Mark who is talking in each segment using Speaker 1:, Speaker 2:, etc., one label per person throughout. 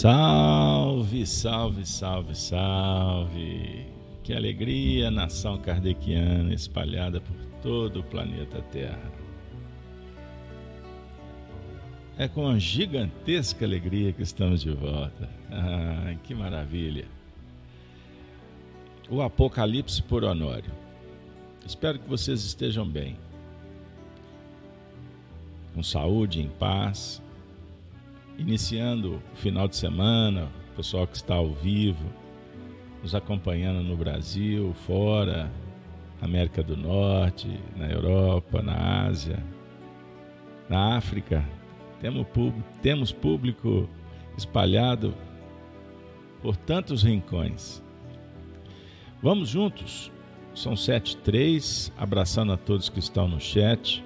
Speaker 1: Salve, salve, salve, salve! Que alegria, nação kardeciana espalhada por todo o planeta Terra. É com uma gigantesca alegria que estamos de volta. Ah, que maravilha! O Apocalipse por Honório. Espero que vocês estejam bem, com saúde, em paz iniciando o final de semana, o pessoal que está ao vivo, nos acompanhando no Brasil, fora, América do Norte, na Europa, na Ásia, na África. Temos público, temos público espalhado por tantos rincões. Vamos juntos? São sete três, abraçando a todos que estão no chat.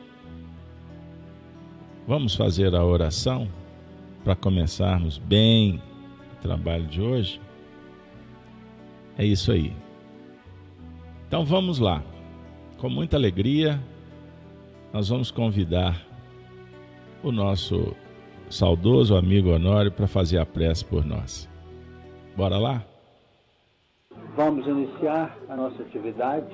Speaker 1: Vamos fazer a oração? Para começarmos bem o trabalho de hoje, é isso aí. Então vamos lá. Com muita alegria, nós vamos convidar o nosso saudoso amigo Honório para fazer a prece por nós. Bora lá?
Speaker 2: Vamos iniciar a nossa atividade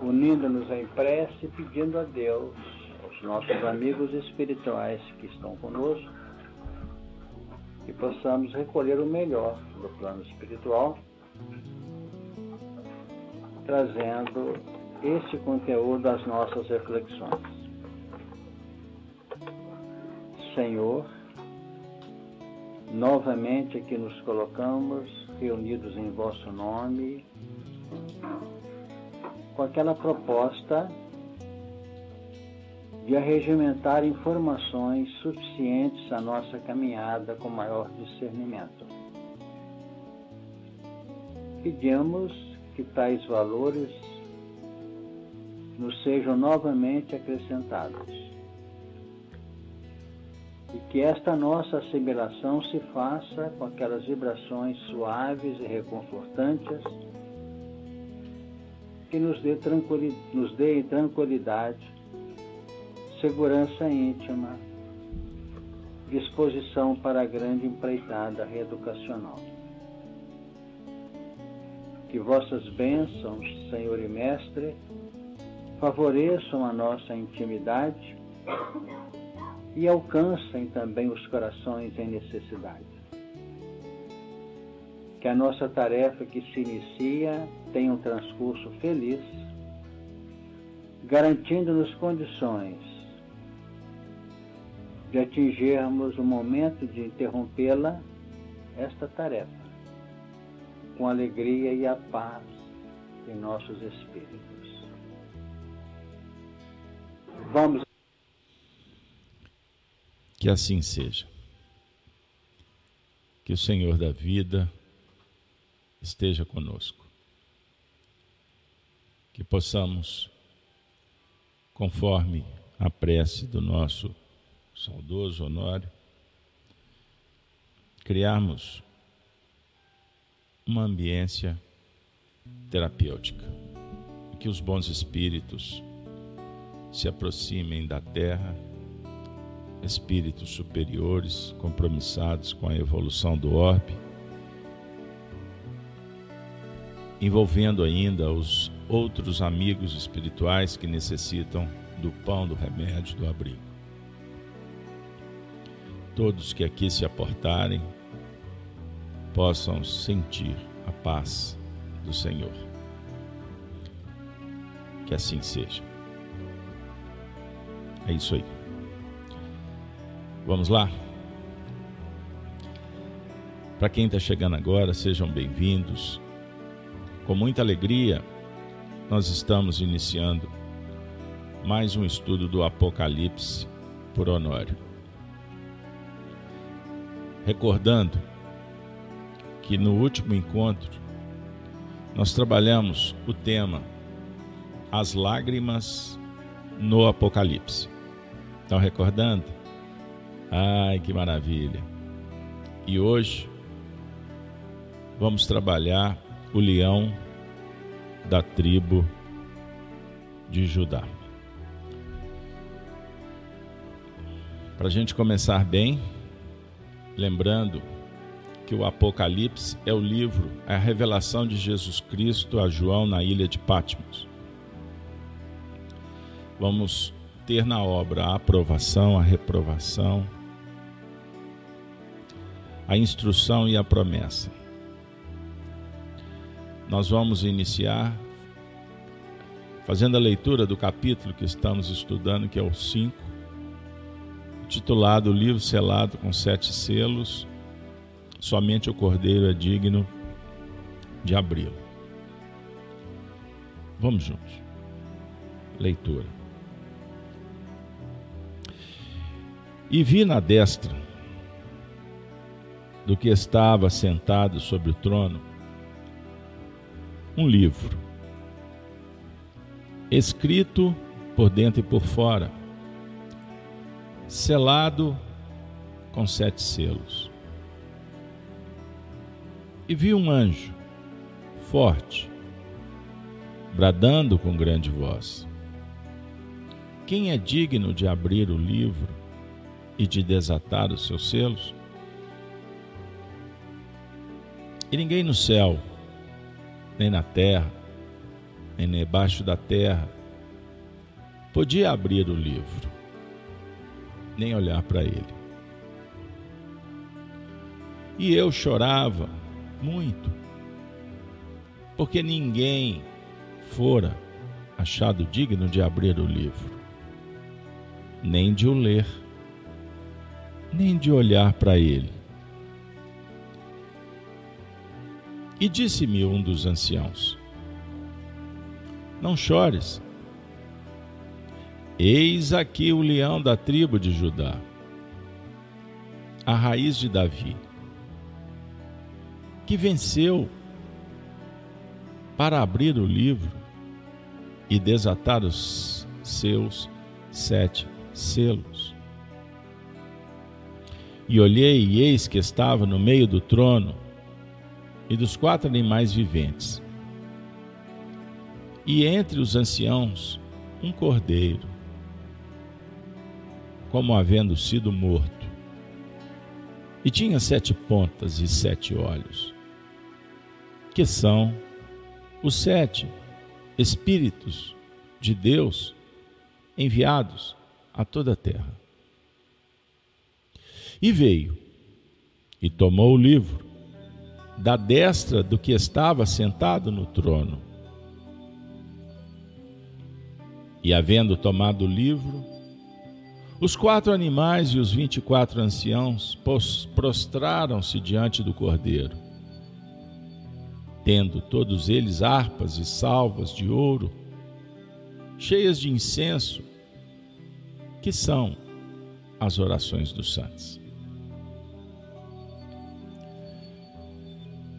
Speaker 2: unindo-nos em prece, pedindo a Deus nossos amigos espirituais que estão conosco, que possamos recolher o melhor do plano espiritual, trazendo este conteúdo às nossas reflexões. Senhor, novamente aqui nos colocamos reunidos em vosso nome, com aquela proposta de arregimentar informações suficientes à nossa caminhada com maior discernimento. Pedimos que tais valores nos sejam novamente acrescentados e que esta nossa assimilação se faça com aquelas vibrações suaves e reconfortantes que nos dê, tranquilidade, nos dê tranquilidade segurança íntima, disposição para a grande empreitada reeducacional. Que vossas bênçãos, Senhor e Mestre, favoreçam a nossa intimidade e alcancem também os corações em necessidade. Que a nossa tarefa que se inicia tenha um transcurso feliz, garantindo-nos condições de atingirmos o momento de interrompê-la, esta tarefa, com alegria e a paz em nossos espíritos. Vamos.
Speaker 1: Que assim seja. Que o Senhor da vida esteja conosco. Que possamos, conforme a prece do nosso saudoso Honório, criarmos uma ambiência terapêutica, que os bons espíritos se aproximem da Terra, espíritos superiores compromissados com a evolução do orbe, envolvendo ainda os outros amigos espirituais que necessitam do pão, do remédio, do abrigo todos que aqui se aportarem possam sentir a paz do Senhor. Que assim seja. É isso aí. Vamos lá? Para quem está chegando agora, sejam bem-vindos. Com muita alegria, nós estamos iniciando mais um estudo do Apocalipse por Honório recordando que no último encontro nós trabalhamos o tema As lágrimas no Apocalipse. Estão recordando? Ai, que maravilha! E hoje vamos trabalhar o leão da tribo de Judá. Para a gente começar bem, lembrando que o Apocalipse é o livro, é a revelação de Jesus Cristo a João na ilha de Patmos. Vamos ter na obra a aprovação, a reprovação, a instrução e a promessa. Nós vamos iniciar fazendo a leitura do capítulo que estamos estudando, que é o 5, titulado Livro Selado com Sete Selos. Somente o Cordeiro é digno de abri-lo. Vamos juntos. Leitura. E vi na destra do que estava sentado sobre o trono um livro, escrito por dentro e por fora, selado com sete selos. E vi um anjo, forte, bradando com grande voz: Quem é digno de abrir o livro e de desatar os seus selos? E ninguém no céu, nem na terra, nem debaixo da terra, podia abrir o livro, nem olhar para ele. E eu chorava muito, porque ninguém fora achado digno de abrir o livro, nem de o ler, nem de olhar para ele. E disse-me um dos anciãos: Não chores. Eis aqui o leão da tribo de Judá, a raiz de Davi, que venceu para abrir o livro e desatar os seus sete selos. E olhei, e eis que estava no meio do trono e dos quatro animais viventes. E entre os anciãos, um cordeiro, como havendo sido morto. E tinha sete pontas e sete olhos, que são os sete Espíritos de Deus enviados a toda a terra. E veio e tomou o livro da destra do que estava sentado no trono. E havendo tomado o livro, os quatro animais e os vinte e quatro anciãos prostraram-se diante do cordeiro, tendo todos eles harpas e salvas de ouro, cheias de incenso, que são as orações dos santos.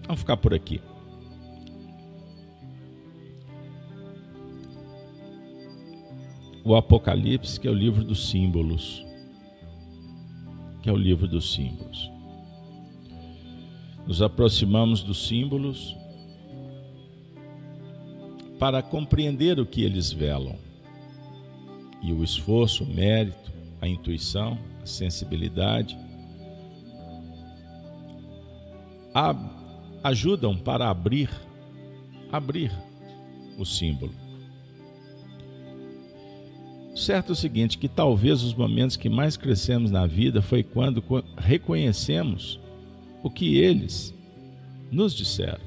Speaker 1: Vamos ficar por aqui. O Apocalipse, que é o livro dos símbolos. Que é o livro dos símbolos. Nos aproximamos dos símbolos para compreender o que eles velam. E o esforço, o mérito, a intuição, a sensibilidade, ajudam para abrir, abrir o símbolo. Certo é o seguinte, que talvez os momentos que mais crescemos na vida foi quando reconhecemos o que eles nos disseram.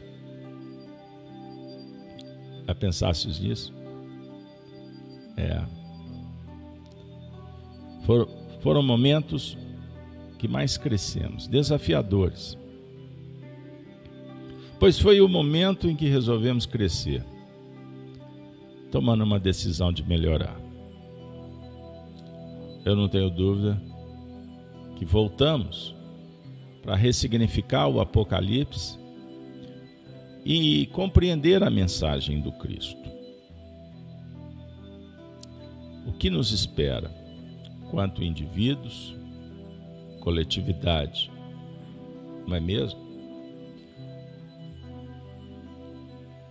Speaker 1: Já pensastes nisso? É. Foram, foram momentos que mais crescemos, desafiadores pois foi o momento em que resolvemos crescer, tomando uma decisão de melhorar. Eu não tenho dúvida que voltamos para ressignificar o Apocalipse e compreender a mensagem do Cristo. O que nos espera quanto indivíduos, coletividade, não é mesmo?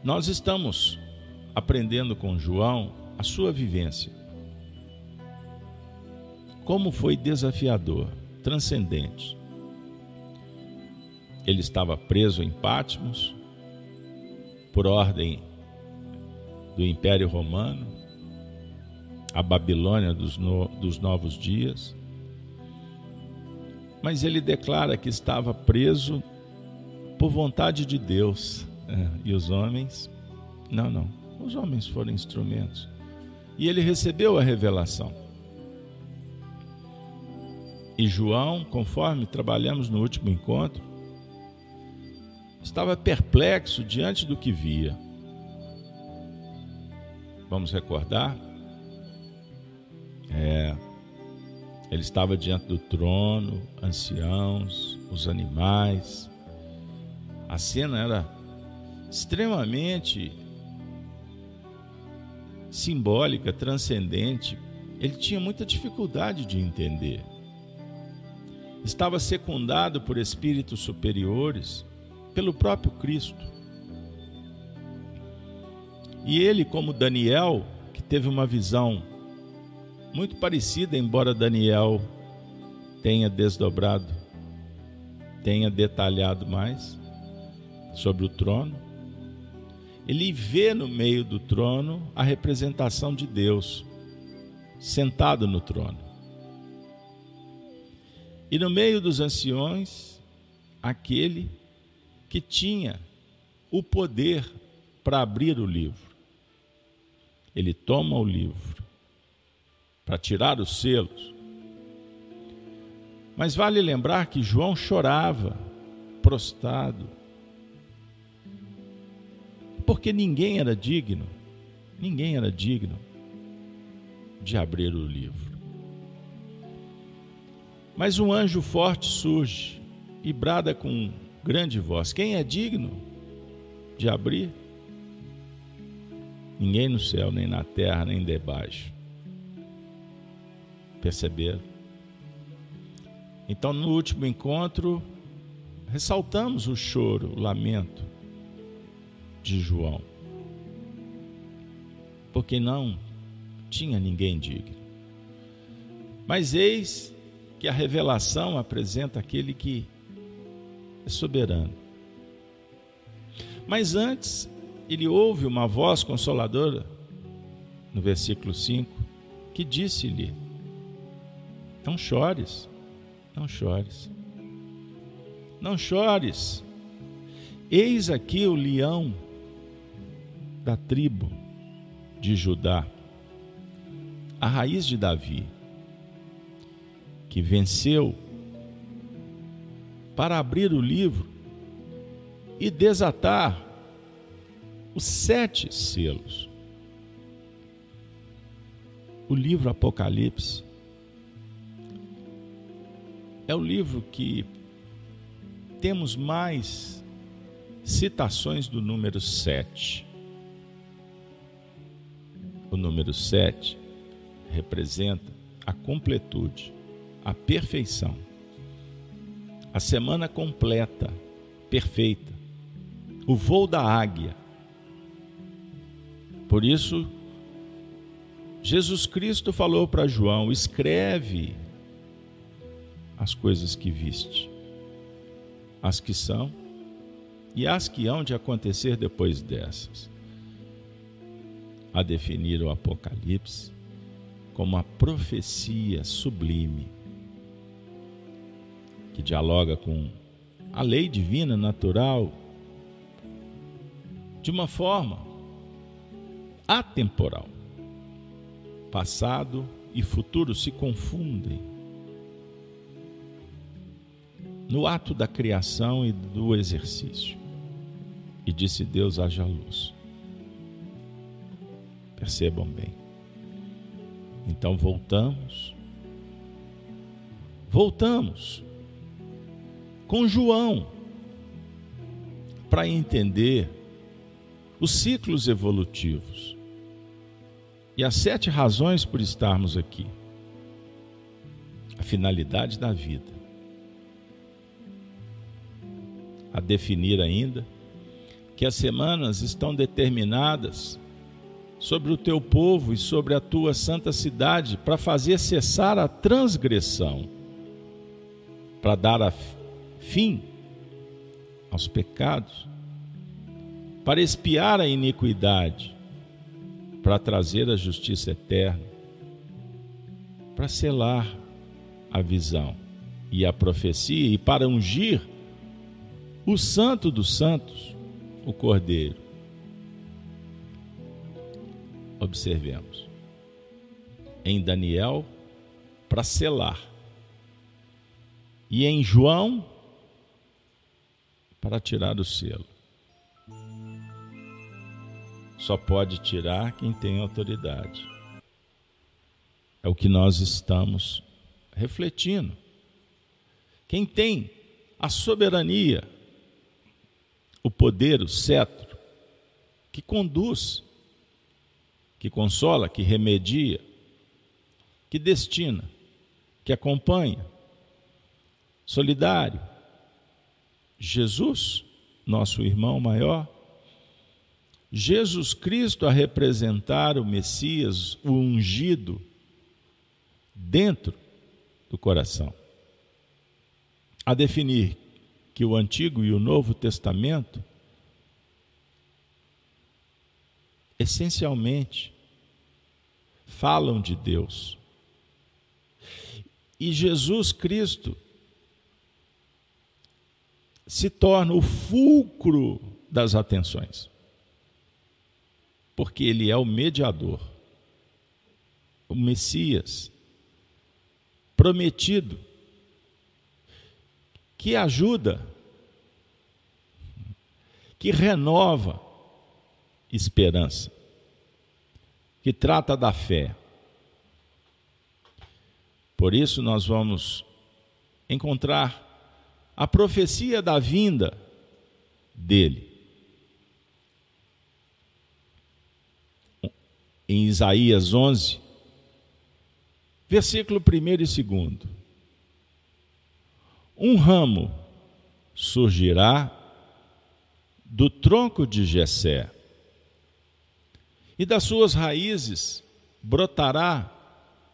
Speaker 1: Nós estamos aprendendo com João a sua vivência. Como foi desafiador, transcendente. ele estava preso em Patmos por ordem do Império Romano, a Babilônia dos, no, dos novos dias. Mas ele declara que estava preso por vontade de Deus. E os homens, não, não, os homens foram instrumentos. E ele recebeu a revelação. E João, conforme trabalhamos no último encontro, estava perplexo diante do que via. Vamos recordar? É, ele estava diante do trono, anciãos, os animais. A cena era extremamente simbólica, transcendente. Ele tinha muita dificuldade de entender estava secundado por espíritos superiores, pelo próprio Cristo. E ele, como Daniel, que teve uma visão muito parecida, embora Daniel tenha desdobrado, tenha detalhado mais sobre o trono, ele vê no meio do trono a representação de Deus, sentado no trono. E no meio dos anciões, aquele que tinha o poder para abrir o livro. Ele toma o livro para tirar os selos. Mas vale lembrar que João chorava, prostrado, porque ninguém era digno, ninguém era digno de abrir o livro. Mas um anjo forte surge e brada com grande voz: Quem é digno de abrir? Ninguém no céu, nem na terra, nem debaixo. Perceberam? Então, no último encontro, ressaltamos o choro, o lamento de João. Porque não tinha ninguém digno. Mas eis que a revelação apresenta aquele que é soberano. Mas antes, ele ouve uma voz consoladora, no versículo 5, que disse-lhe: Não chores, não chores, não chores. Eis aqui o leão da tribo de Judá, a raiz de Davi que venceu para abrir o livro e desatar os sete selos. O livro Apocalipse é o livro que temos mais citações do número sete. O número sete representa a completude a perfeição. A semana completa, perfeita. O voo da águia. Por isso, Jesus Cristo falou para João: escreve as coisas que viste, as que são e as que hão de acontecer depois dessas. A definir o Apocalipse como a profecia sublime que dialoga com a lei divina natural de uma forma atemporal. Passado e futuro se confundem. No ato da criação e do exercício. E disse Deus: haja luz. Percebam bem. Então voltamos. Voltamos com João para entender os ciclos evolutivos e as sete razões por estarmos aqui. A finalidade da vida. A definir ainda que as semanas estão determinadas sobre o teu povo e sobre a tua santa cidade para fazer cessar a transgressão, para dar a fim aos pecados, para espiar a iniquidade, para trazer a justiça eterna, para selar a visão e a profecia e para ungir o Santo dos Santos, o Cordeiro. Observemos. Em Daniel, para selar. E em João, para tirar o selo. Só pode tirar quem tem autoridade. É o que nós estamos refletindo. Quem tem a soberania, o poder, o cetro, que conduz, que consola, que remedia, que destina, que acompanha, solidário. Jesus, nosso irmão maior, Jesus Cristo a representar o Messias, o ungido, dentro do coração. A definir que o Antigo e o Novo Testamento, essencialmente, falam de Deus. E Jesus Cristo se torna o fulcro das atenções, porque ele é o mediador, o Messias prometido que ajuda, que renova esperança, que trata da fé. Por isso nós vamos encontrar a profecia da vinda dele. Em Isaías 11, versículo 1 e 2. Um ramo surgirá do tronco de Jessé, e das suas raízes brotará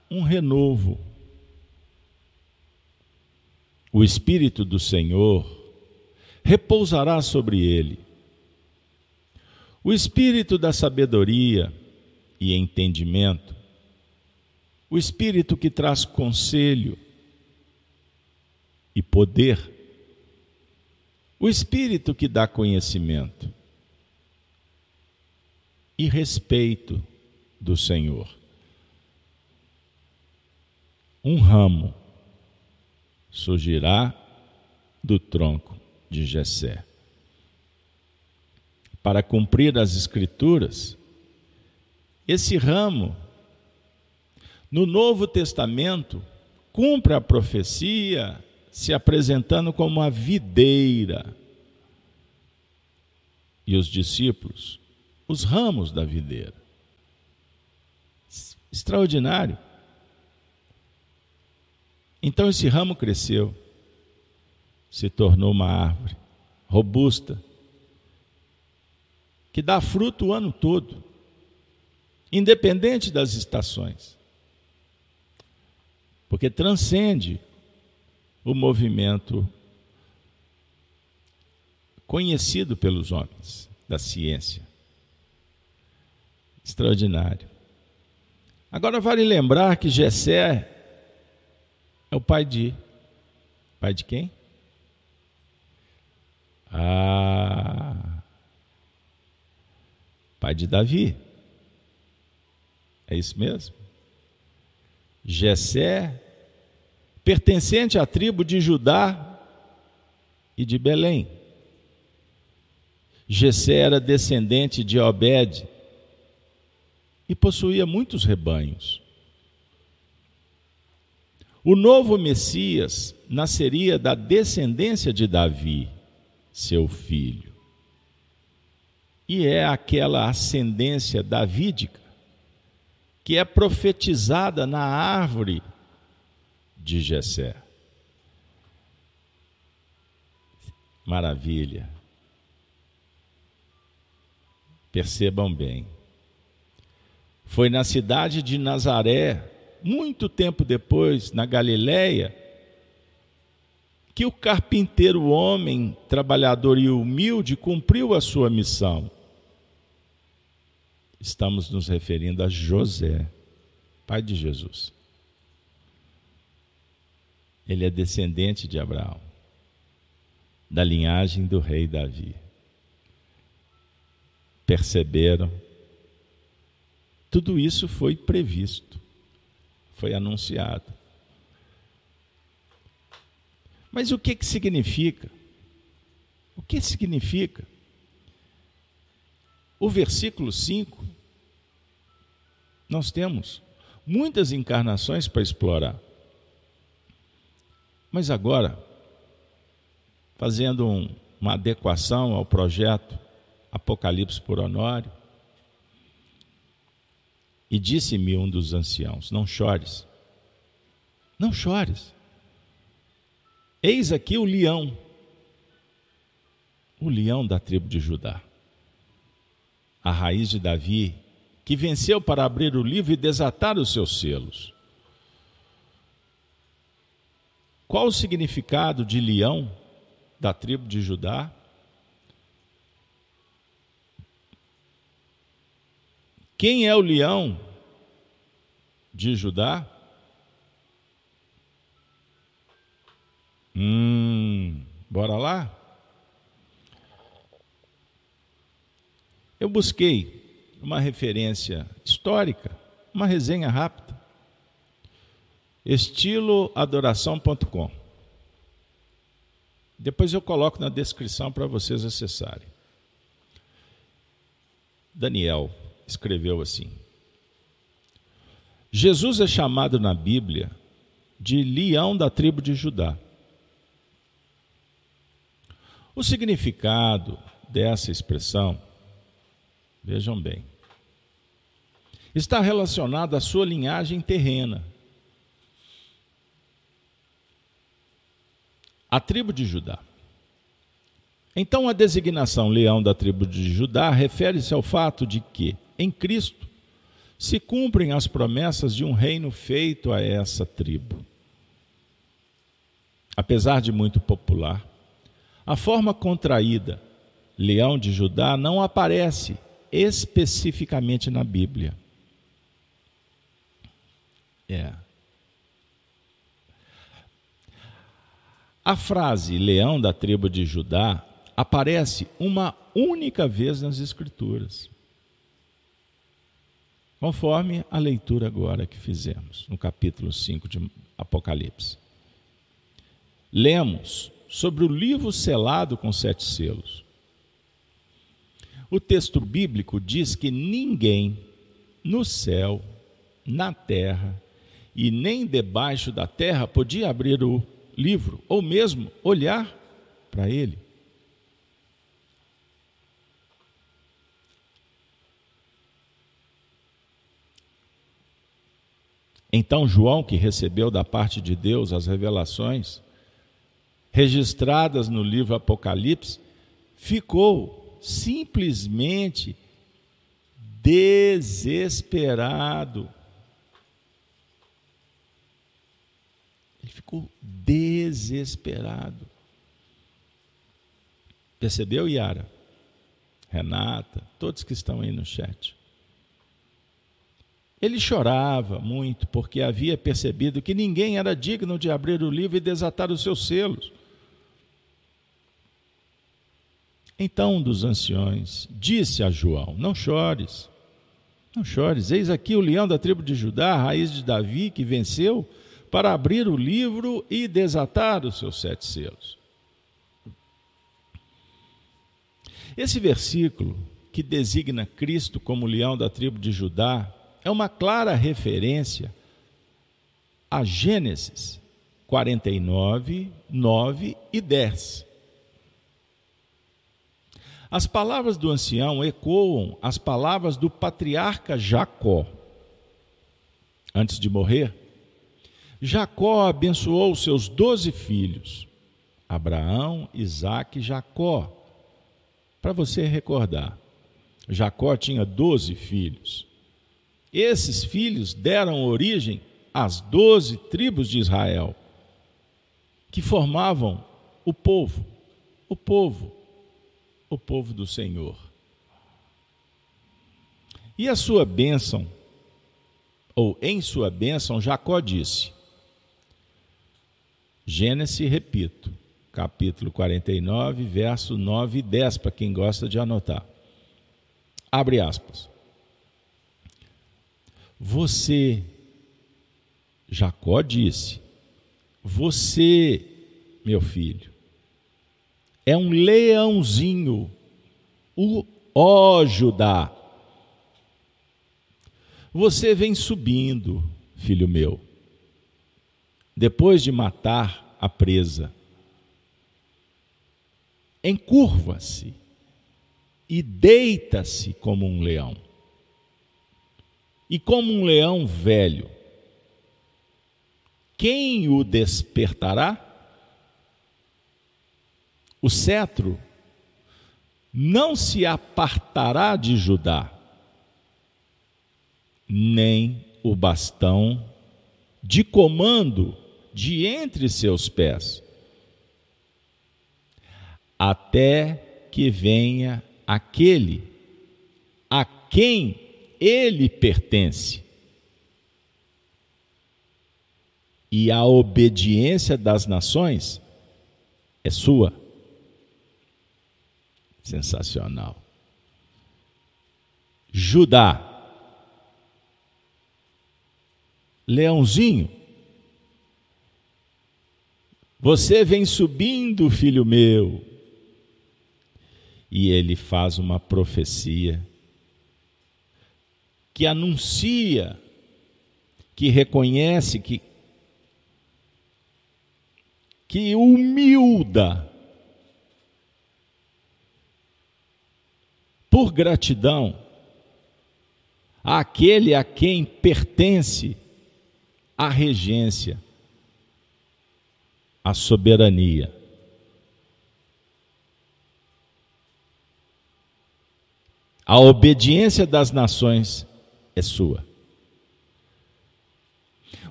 Speaker 1: um renovo. O Espírito do Senhor repousará sobre ele. O Espírito da sabedoria e entendimento, o Espírito que traz conselho e poder, o Espírito que dá conhecimento e respeito do Senhor. Um ramo surgirá do tronco de Jessé. Para cumprir as escrituras, esse ramo no Novo Testamento, cumpre a profecia se apresentando como uma videira. E os discípulos, os ramos da videira. Extraordinário. Então esse ramo cresceu, se tornou uma árvore robusta, que dá fruto o ano todo, independente das estações porque transcende o movimento conhecido pelos homens da ciência. Extraordinário. Agora vale lembrar que Jessé é o pai de pai de quem? Ah, pai de Davi. É isso mesmo? Jessé pertencente à tribo de Judá e de Belém. Jessé era descendente de Obed e possuía muitos rebanhos. O novo Messias nasceria da descendência de Davi, seu filho. E é aquela ascendência davídica que é profetizada na árvore de Jessé. Maravilha. Percebam bem. Foi na cidade de Nazaré, muito tempo depois, na Galileia, que o carpinteiro, homem, trabalhador e humilde, cumpriu a sua missão. Estamos nos referindo a José, pai de Jesus. Ele é descendente de Abraão, da linhagem do rei Davi. Perceberam? Tudo isso foi previsto, foi anunciado. Mas o que, que significa? O que significa? O versículo 5, nós temos muitas encarnações para explorar. Mas agora, fazendo um, uma adequação ao projeto Apocalipse por Honório, e disse-me um dos anciãos: Não chores, não chores. Eis aqui o leão, o leão da tribo de Judá, a raiz de Davi, que venceu para abrir o livro e desatar os seus selos. Qual o significado de leão da tribo de Judá? Quem é o leão de Judá? Hum, bora lá? Eu busquei uma referência histórica, uma resenha rápida estiloadoração.com. Depois eu coloco na descrição para vocês acessarem. Daniel escreveu assim: Jesus é chamado na Bíblia de leão da tribo de Judá. O significado dessa expressão, vejam bem, está relacionado à sua linhagem terrena a tribo de Judá. Então, a designação leão da tribo de Judá refere-se ao fato de que, em Cristo, se cumprem as promessas de um reino feito a essa tribo. Apesar de muito popular, a forma contraída, leão de Judá, não aparece especificamente na Bíblia. É. A frase leão da tribo de Judá aparece uma única vez nas Escrituras, conforme a leitura agora que fizemos, no capítulo 5 de Apocalipse. Lemos sobre o livro selado com sete selos. O texto bíblico diz que ninguém no céu, na terra e nem debaixo da terra podia abrir o livro, ou mesmo olhar para ele. Então, João, que recebeu da parte de Deus as revelações registradas no livro Apocalipse, ficou simplesmente desesperado Ele ficou desesperado. Percebeu, Yara? Renata, todos que estão aí no chat. Ele chorava muito porque havia percebido que ninguém era digno de abrir o livro e desatar os seus selos. Então um dos anciões disse a João: Não chores, não chores, eis aqui o leão da tribo de Judá, raiz de Davi, que venceu para abrir o livro e desatar os seus sete selos. Esse versículo, que designa Cristo como leão da tribo de Judá, é uma clara referência a Gênesis 49, 9 e 10. As palavras do ancião ecoam as palavras do patriarca Jacó. Antes de morrer, Jacó abençoou seus doze filhos, Abraão, Isaac e Jacó. Para você recordar, Jacó tinha doze filhos. Esses filhos deram origem às doze tribos de Israel. que formavam o povo, o povo, o povo do Senhor. E a sua bênção, ou em sua bênção, Jacó disse: Gênesis, repito, capítulo 49, verso 9 e 10, para quem gosta de anotar. Abre aspas. Você, Jacó disse, você, meu filho, é um leãozinho, o ó Judá. Você vem subindo, filho meu, depois de matar a presa. Encurva-se e deita-se como um leão. E como um leão velho, quem o despertará? O cetro não se apartará de Judá, nem o bastão de comando de entre seus pés, até que venha aquele a quem ele pertence. E a obediência das nações é sua. Sensacional. Judá. Leãozinho. Você vem subindo, filho meu. E ele faz uma profecia que anuncia, que reconhece, que, que humilda por gratidão àquele a quem pertence a regência, a soberania. A obediência das nações é sua.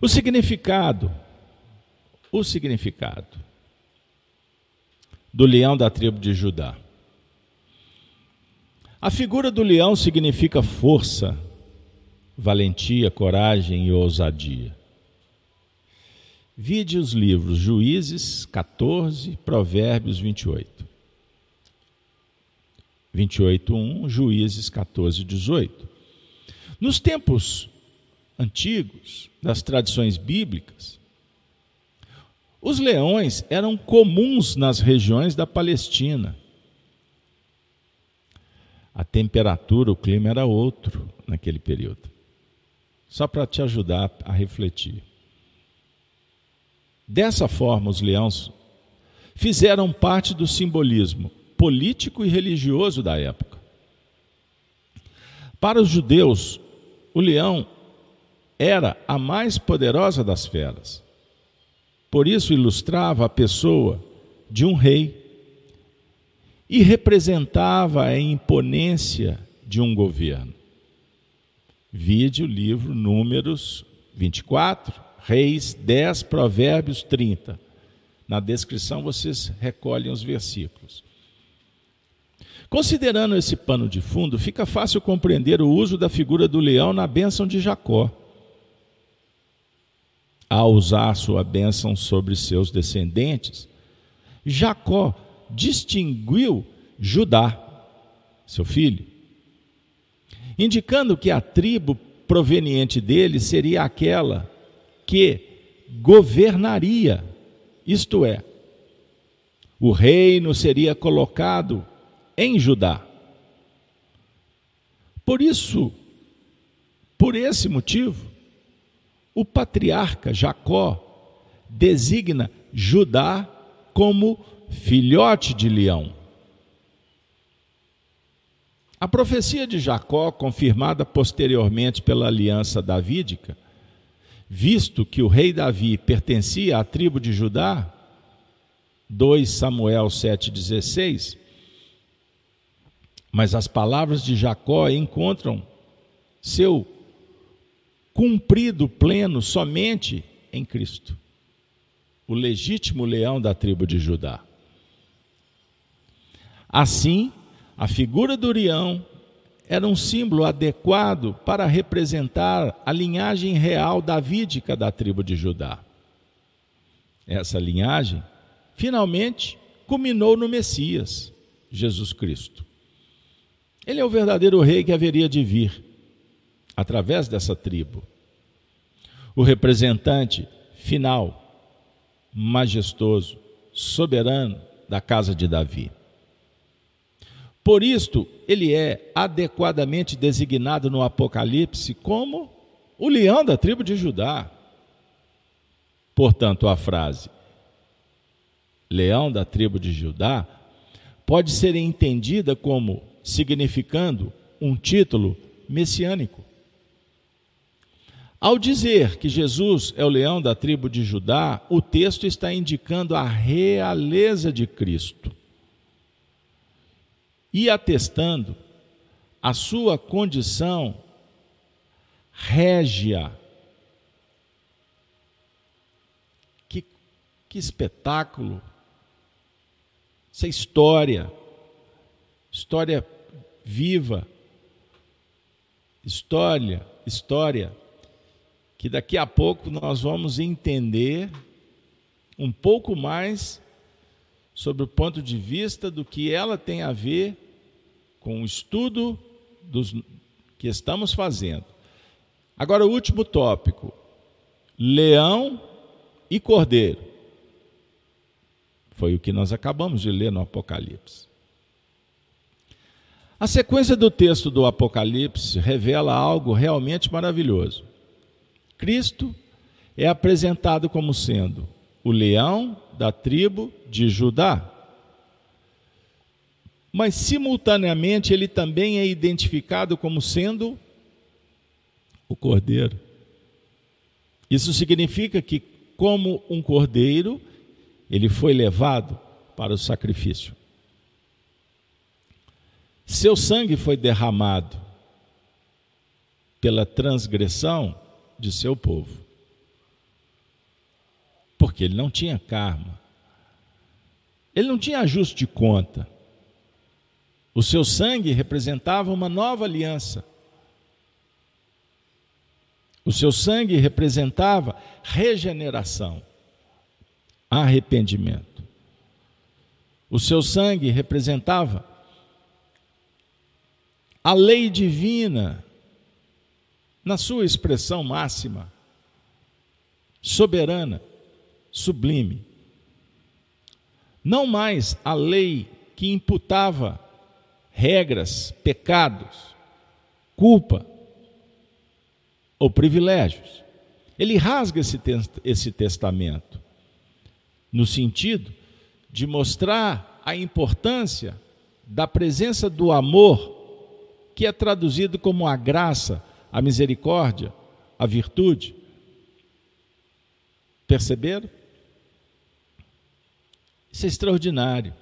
Speaker 1: O significado, o significado do leão da tribo de Judá. A figura do leão significa força, valentia, coragem e ousadia. Vide os livros Juízes 14, Provérbios 28. 28, 1, Juízes 14, 18. Nos tempos antigos, das tradições bíblicas, os leões eram comuns nas regiões da Palestina. A temperatura, o clima era outro naquele período. Só para te ajudar a refletir. Dessa forma, os leões fizeram parte do simbolismo político e religioso da época. Para os judeus, o leão era a mais poderosa das feras. Por isso ilustrava a pessoa de um rei e representava a imponência de um governo. Vide o livro Números 24, Reis 10, Provérbios 30. Na descrição vocês recolhem os versículos. Considerando esse pano de fundo, fica fácil compreender o uso da figura do leão na bênção de Jacó. Ao usar sua bênção sobre seus descendentes, Jacó distinguiu Judá, seu filho, indicando que a tribo proveniente dele seria aquela que governaria, isto é, o reino seria colocado em Judá. Por isso, por esse motivo, o patriarca Jacó designa Judá como filhote de leão. A profecia de Jacó, confirmada posteriormente pela aliança davídica, visto que o rei Davi pertencia à tribo de Judá, 2 Samuel 7,16, mas as palavras de Jacó encontram seu cumprido pleno somente em Cristo. o legítimo leão da tribo de Judá. Assim, a figura do leão era um símbolo adequado para representar a linhagem real davídica da tribo de Judá. Essa linhagem, finalmente, culminou no Messias, Jesus Cristo. Ele é o verdadeiro rei que haveria de vir através dessa tribo. O representante final, majestoso, soberano da casa de Davi. Por isto, ele é adequadamente designado no Apocalipse como o leão da tribo de Judá. Portanto, a frase leão da tribo de Judá pode ser entendida como significando um título messiânico. Ao dizer que Jesus é o leão da tribo de Judá, o texto está indicando a realeza de Cristo e atestando a sua condição régia. Que, que espetáculo! Essa história, história viva, história, história, que daqui a pouco nós vamos entender um pouco mais sobre o ponto de vista do que ela tem a ver com o estudo dos, que estamos fazendo. Agora, o último tópico: leão e cordeiro. Foi o que nós acabamos de ler no Apocalipse. A sequência do texto do Apocalipse revela algo realmente maravilhoso. Cristo é apresentado como sendo o leão da tribo de Judá mas simultaneamente ele também é identificado como sendo o cordeiro. Isso significa que, como um cordeiro, ele foi levado para o sacrifício. Seu sangue foi derramado pela transgressão de seu povo, porque ele não tinha karma, ele não tinha ajuste de conta. O seu sangue representava uma nova aliança. O seu sangue representava regeneração, arrependimento. O seu sangue representava a lei divina na sua expressão máxima, soberana, sublime. Não mais a lei que imputava regras, pecados, culpa ou privilégios. Ele rasga esse, esse testamento no sentido de mostrar a importância da presença do amor, que é traduzido como a graça, a misericórdia, a virtude. Perceberam? Isso é extraordinário.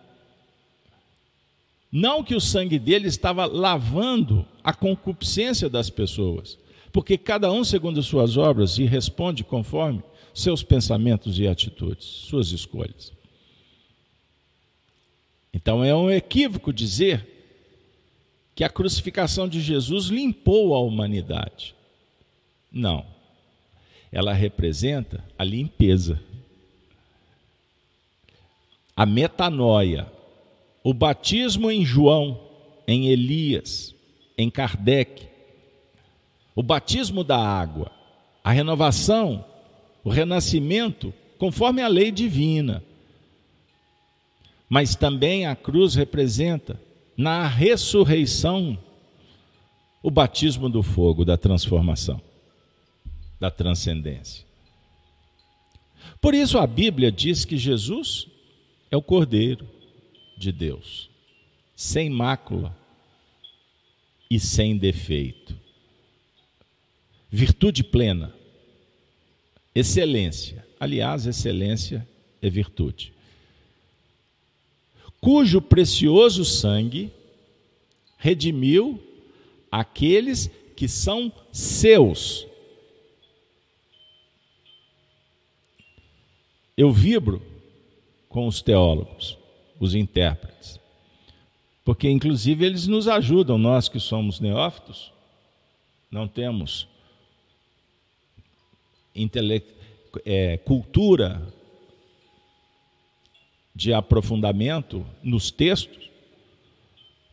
Speaker 1: Não que o sangue dele estava lavando a concupiscência das pessoas, porque cada um segundo suas obras e responde conforme seus pensamentos e atitudes, suas escolhas. Então é um equívoco dizer que a crucificação de Jesus limpou a humanidade. Não. Ela representa a limpeza, a metanoia, o batismo em João, em Elias, em Kardec, o batismo da água, a renovação, o renascimento, conforme a lei divina. Mas também a cruz representa, na ressurreição, o batismo do fogo, da transformação, da transcendência. Por isso a Bíblia diz que Jesus é o Cordeiro de Deus, sem mácula e sem defeito. Virtude plena, excelência. Aliás, excelência é virtude. Cujo precioso sangue redimiu aqueles que são seus. eu vibro com os teólogos, os intérpretes, porque inclusive eles nos ajudam, nós que somos neófitos, não temos intele é, cultura de aprofundamento nos textos,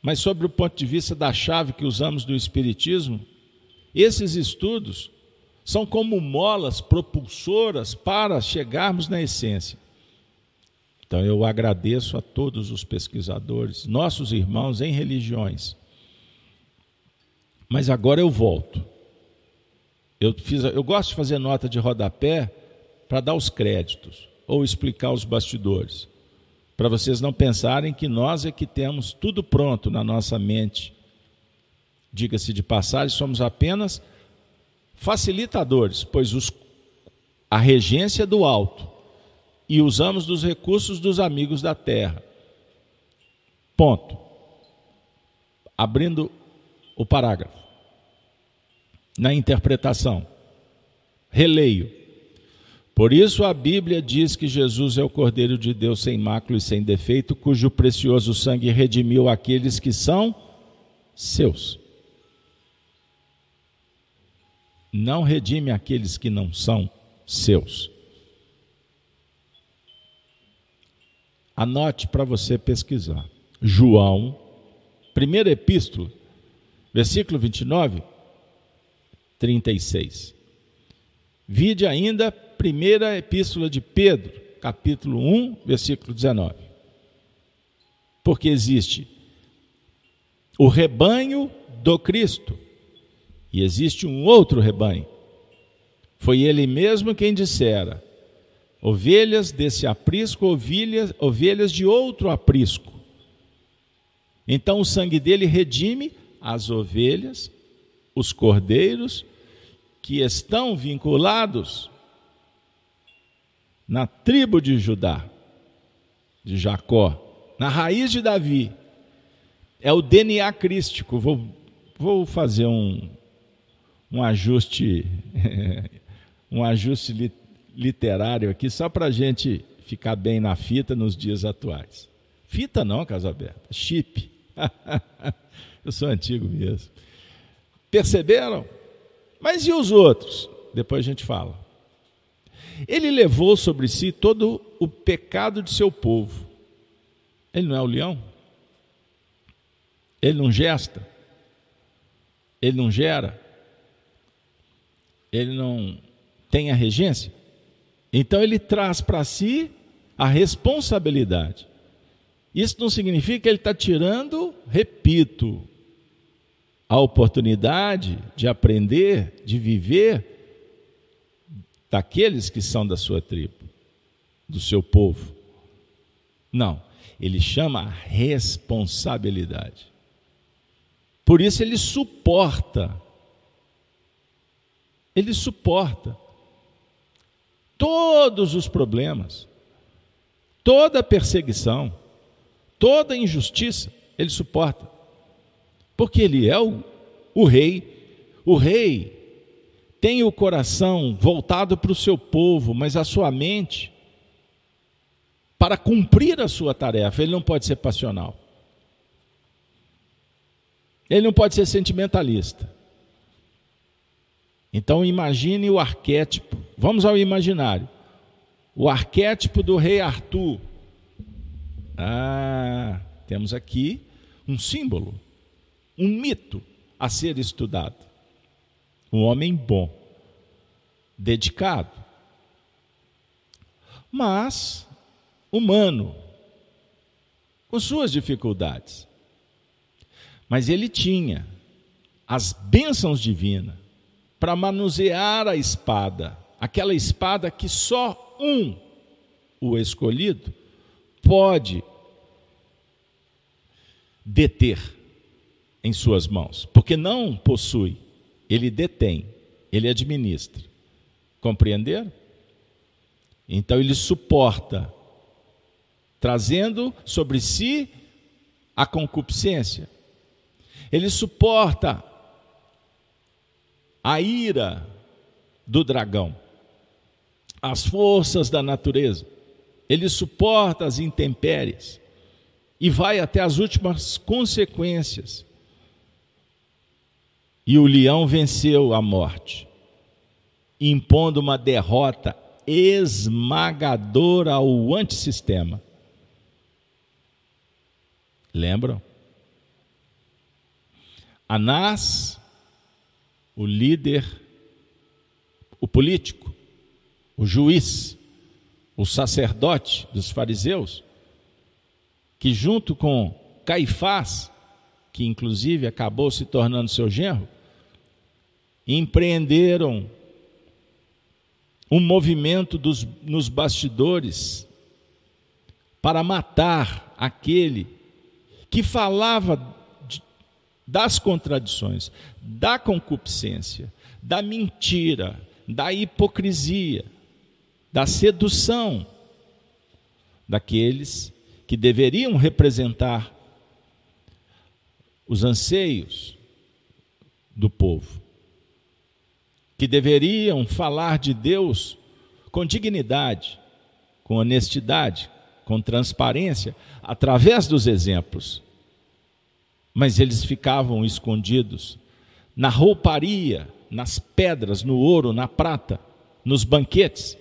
Speaker 1: mas sobre o ponto de vista da chave que usamos do Espiritismo, esses estudos são como molas propulsoras para chegarmos na essência. Então eu agradeço a todos os pesquisadores, nossos irmãos em religiões. Mas agora eu volto. Eu, fiz, eu gosto de fazer nota de rodapé para dar os créditos ou explicar os bastidores para vocês não pensarem que nós é que temos tudo pronto na nossa mente. Diga-se de passagem, somos apenas facilitadores, pois os, a regência é do alto e usamos dos recursos dos amigos da terra. Ponto. Abrindo o parágrafo. Na interpretação. Releio. Por isso a Bíblia diz que Jesus é o Cordeiro de Deus sem mácula e sem defeito, cujo precioso sangue redimiu aqueles que são seus. Não redime aqueles que não são seus. Anote para você pesquisar. João, primeira epístola, versículo 29, 36. Vide ainda primeira epístola de Pedro, capítulo 1, versículo 19. Porque existe o rebanho do Cristo e existe um outro rebanho. Foi ele mesmo quem dissera: ovelhas desse aprisco, ovelhas, ovelhas de outro aprisco. Então o sangue dele redime as ovelhas, os cordeiros que estão vinculados na tribo de Judá, de Jacó, na raiz de Davi. É o DNA crístico. Vou, vou fazer um, um ajuste, um ajuste literário aqui, só para a gente ficar bem na fita nos dias atuais. Fita não, Casa Aberta, chip. Eu sou antigo mesmo. Perceberam? Mas e os outros? Depois a gente fala. Ele levou sobre si todo o pecado de seu povo. Ele não é o leão? Ele não gesta? Ele não gera? Ele não tem a regência? Então ele traz para si a responsabilidade. Isso não significa que ele está tirando, repito, a oportunidade de aprender, de viver daqueles que são da sua tribo, do seu povo. Não, ele chama a responsabilidade. Por isso ele suporta, ele suporta todos os problemas, toda perseguição, toda injustiça, ele suporta, porque ele é o, o rei. O rei tem o coração voltado para o seu povo, mas a sua mente para cumprir a sua tarefa. Ele não pode ser passional. Ele não pode ser sentimentalista. Então imagine o arquétipo. Vamos ao imaginário. O arquétipo do rei Arthur. Ah, temos aqui um símbolo, um mito a ser estudado um homem bom, dedicado, mas humano, com suas dificuldades. Mas ele tinha as bênçãos divinas para manusear a espada, aquela espada que só um, o escolhido, pode deter em suas mãos, porque não possui ele detém, ele administra. Compreenderam? Então ele suporta, trazendo sobre si a concupiscência. Ele suporta a ira do dragão, as forças da natureza. ele suporta as intempéries e vai até as últimas consequências. E o leão venceu a morte, impondo uma derrota esmagadora ao antissistema. Lembram? Anás, o líder, o político, o juiz, o sacerdote dos fariseus, que junto com Caifás, que inclusive acabou se tornando seu genro, empreenderam um movimento dos, nos bastidores para matar aquele que falava de, das contradições, da concupiscência, da mentira, da hipocrisia, da sedução daqueles que deveriam representar os anseios do povo que deveriam falar de Deus com dignidade, com honestidade, com transparência, através dos exemplos. Mas eles ficavam escondidos na rouparia, nas pedras, no ouro, na prata, nos banquetes,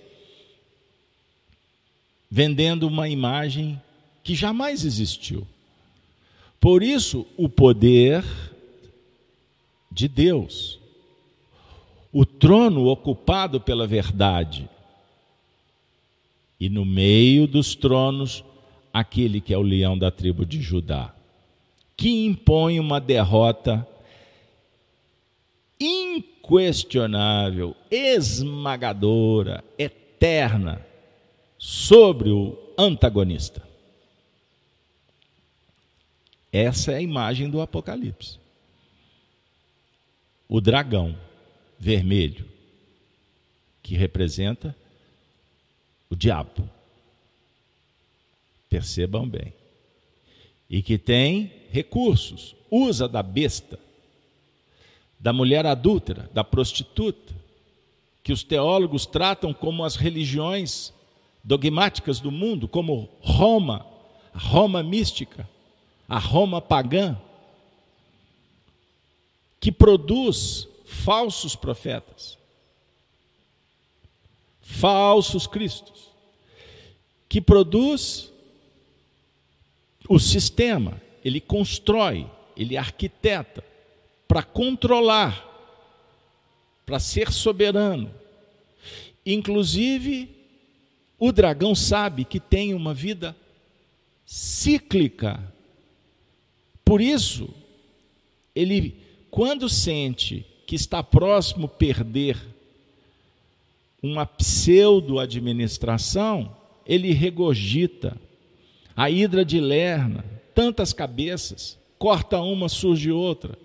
Speaker 1: vendendo uma imagem que jamais existiu. Por isso, o poder de Deus o trono ocupado pela verdade. E no meio dos tronos, aquele que é o leão da tribo de Judá, que impõe uma derrota inquestionável, esmagadora, eterna sobre o antagonista. Essa é a imagem do Apocalipse. O dragão vermelho, que representa o diabo. Percebam bem. E que tem recursos, usa da besta, da mulher adúltera, da prostituta, que os teólogos tratam como as religiões dogmáticas do mundo, como Roma, a Roma mística, a Roma pagã, que produz falsos profetas, falsos cristos, que produz o sistema, ele constrói, ele arquiteta para controlar, para ser soberano. Inclusive, o dragão sabe que tem uma vida cíclica. Por isso, ele, quando sente que está próximo perder uma pseudo-administração, ele regogita. A hidra de Lerna, tantas cabeças, corta uma, surge outra,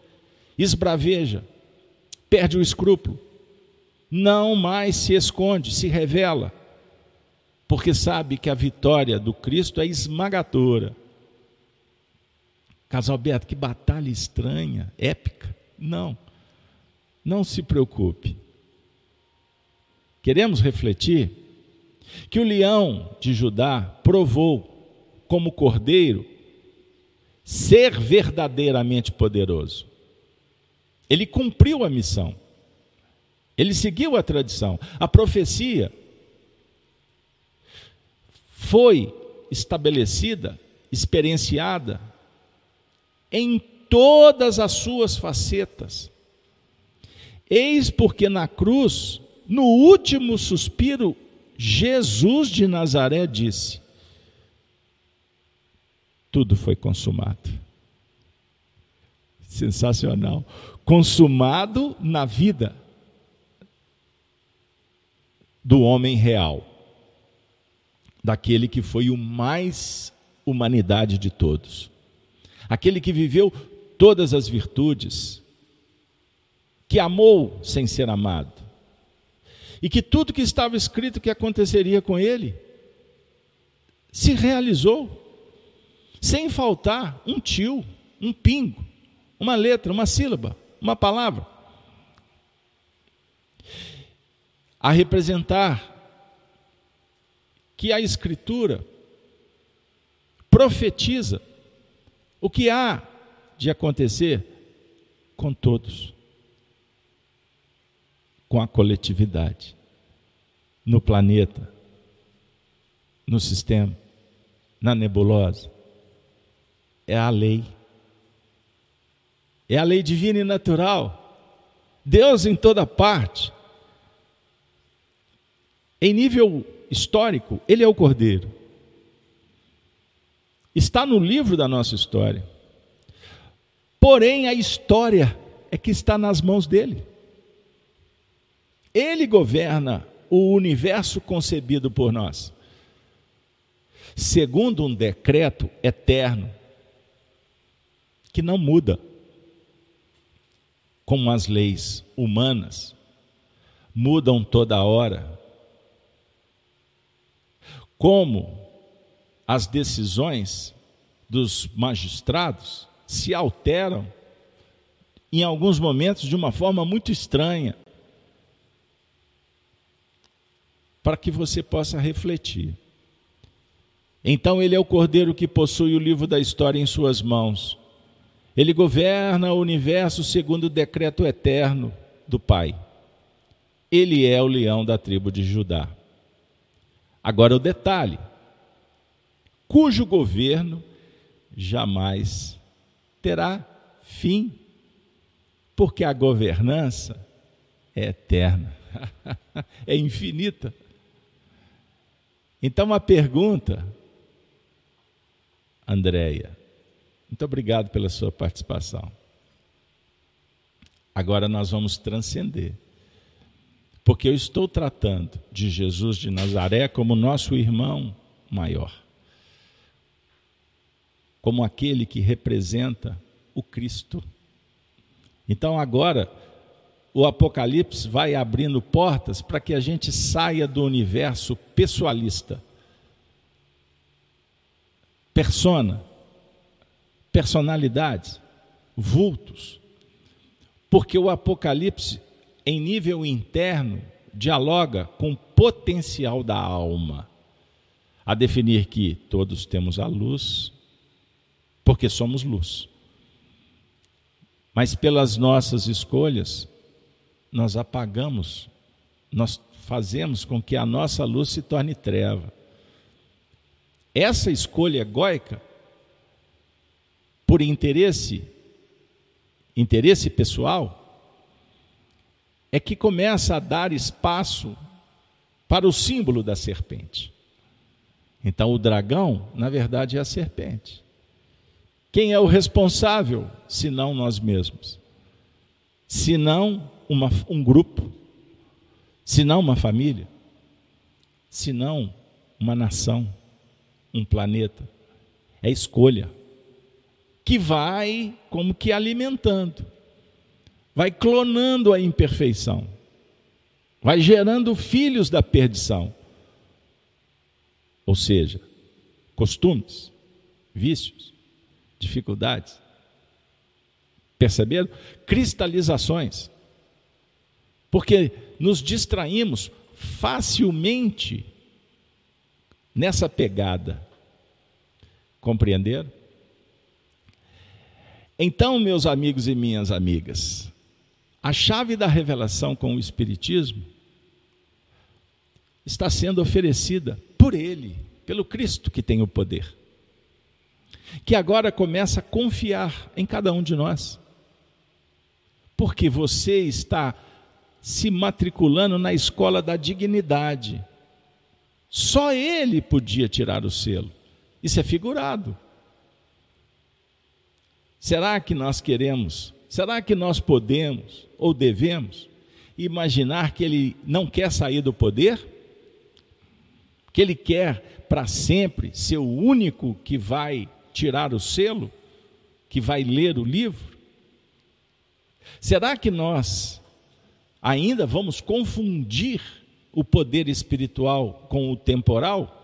Speaker 1: esbraveja, perde o escrúpulo, não mais se esconde, se revela, porque sabe que a vitória do Cristo é esmagadora. Casal Beto, que batalha estranha, épica. Não. Não se preocupe. Queremos refletir que o leão de Judá provou, como cordeiro, ser verdadeiramente poderoso. Ele cumpriu a missão. Ele seguiu a tradição. A profecia foi estabelecida, experienciada em todas as suas facetas. Eis porque na cruz, no último suspiro, Jesus de Nazaré disse: Tudo foi consumado. Sensacional. Consumado na vida do homem real, daquele que foi o mais humanidade de todos, aquele que viveu todas as virtudes, que amou sem ser amado. E que tudo que estava escrito que aconteceria com ele se realizou, sem faltar um tio, um pingo, uma letra, uma sílaba, uma palavra. A representar que a Escritura profetiza o que há de acontecer com todos, com a coletividade, no planeta, no sistema, na nebulosa. É a lei. É a lei divina e natural. Deus em toda parte. Em nível histórico, Ele é o Cordeiro. Está no livro da nossa história. Porém, a história é que está nas mãos dele. Ele governa o universo concebido por nós, segundo um decreto eterno, que não muda, como as leis humanas mudam toda hora, como as decisões dos magistrados se alteram em alguns momentos de uma forma muito estranha, para que você possa refletir. Então, ele é o cordeiro que possui o livro da história em suas mãos. Ele governa o universo segundo o decreto eterno do Pai. Ele é o leão da tribo de Judá. Agora, o detalhe: cujo governo jamais terá fim, porque a governança é eterna, é infinita. Então, a pergunta, Andréia, muito obrigado pela sua participação. Agora nós vamos transcender, porque eu estou tratando de Jesus de Nazaré como nosso irmão maior como aquele que representa o Cristo. Então agora o Apocalipse vai abrindo portas para que a gente saia do universo pessoalista. Persona, personalidades, vultos. Porque o Apocalipse, em nível interno, dialoga com o potencial da alma, a definir que todos temos a luz, porque somos luz. Mas pelas nossas escolhas, nós apagamos, nós fazemos com que a nossa luz se torne treva. Essa escolha egóica, por interesse, interesse pessoal, é que começa a dar espaço para o símbolo da serpente. Então, o dragão, na verdade, é a serpente. Quem é o responsável, se não nós mesmos? Se não uma, um grupo, se não uma família, se não uma nação, um planeta. É escolha que vai como que alimentando, vai clonando a imperfeição, vai gerando filhos da perdição. Ou seja, costumes, vícios, dificuldades. Perceberam? Cristalizações. Porque nos distraímos facilmente nessa pegada. Compreenderam? Então, meus amigos e minhas amigas, a chave da revelação com o Espiritismo está sendo oferecida por Ele, pelo Cristo que tem o poder que agora começa a confiar em cada um de nós. Porque você está se matriculando na escola da dignidade. Só ele podia tirar o selo. Isso é figurado. Será que nós queremos, será que nós podemos ou devemos imaginar que ele não quer sair do poder? Que ele quer para sempre ser o único que vai tirar o selo, que vai ler o livro? Será que nós ainda vamos confundir o poder espiritual com o temporal?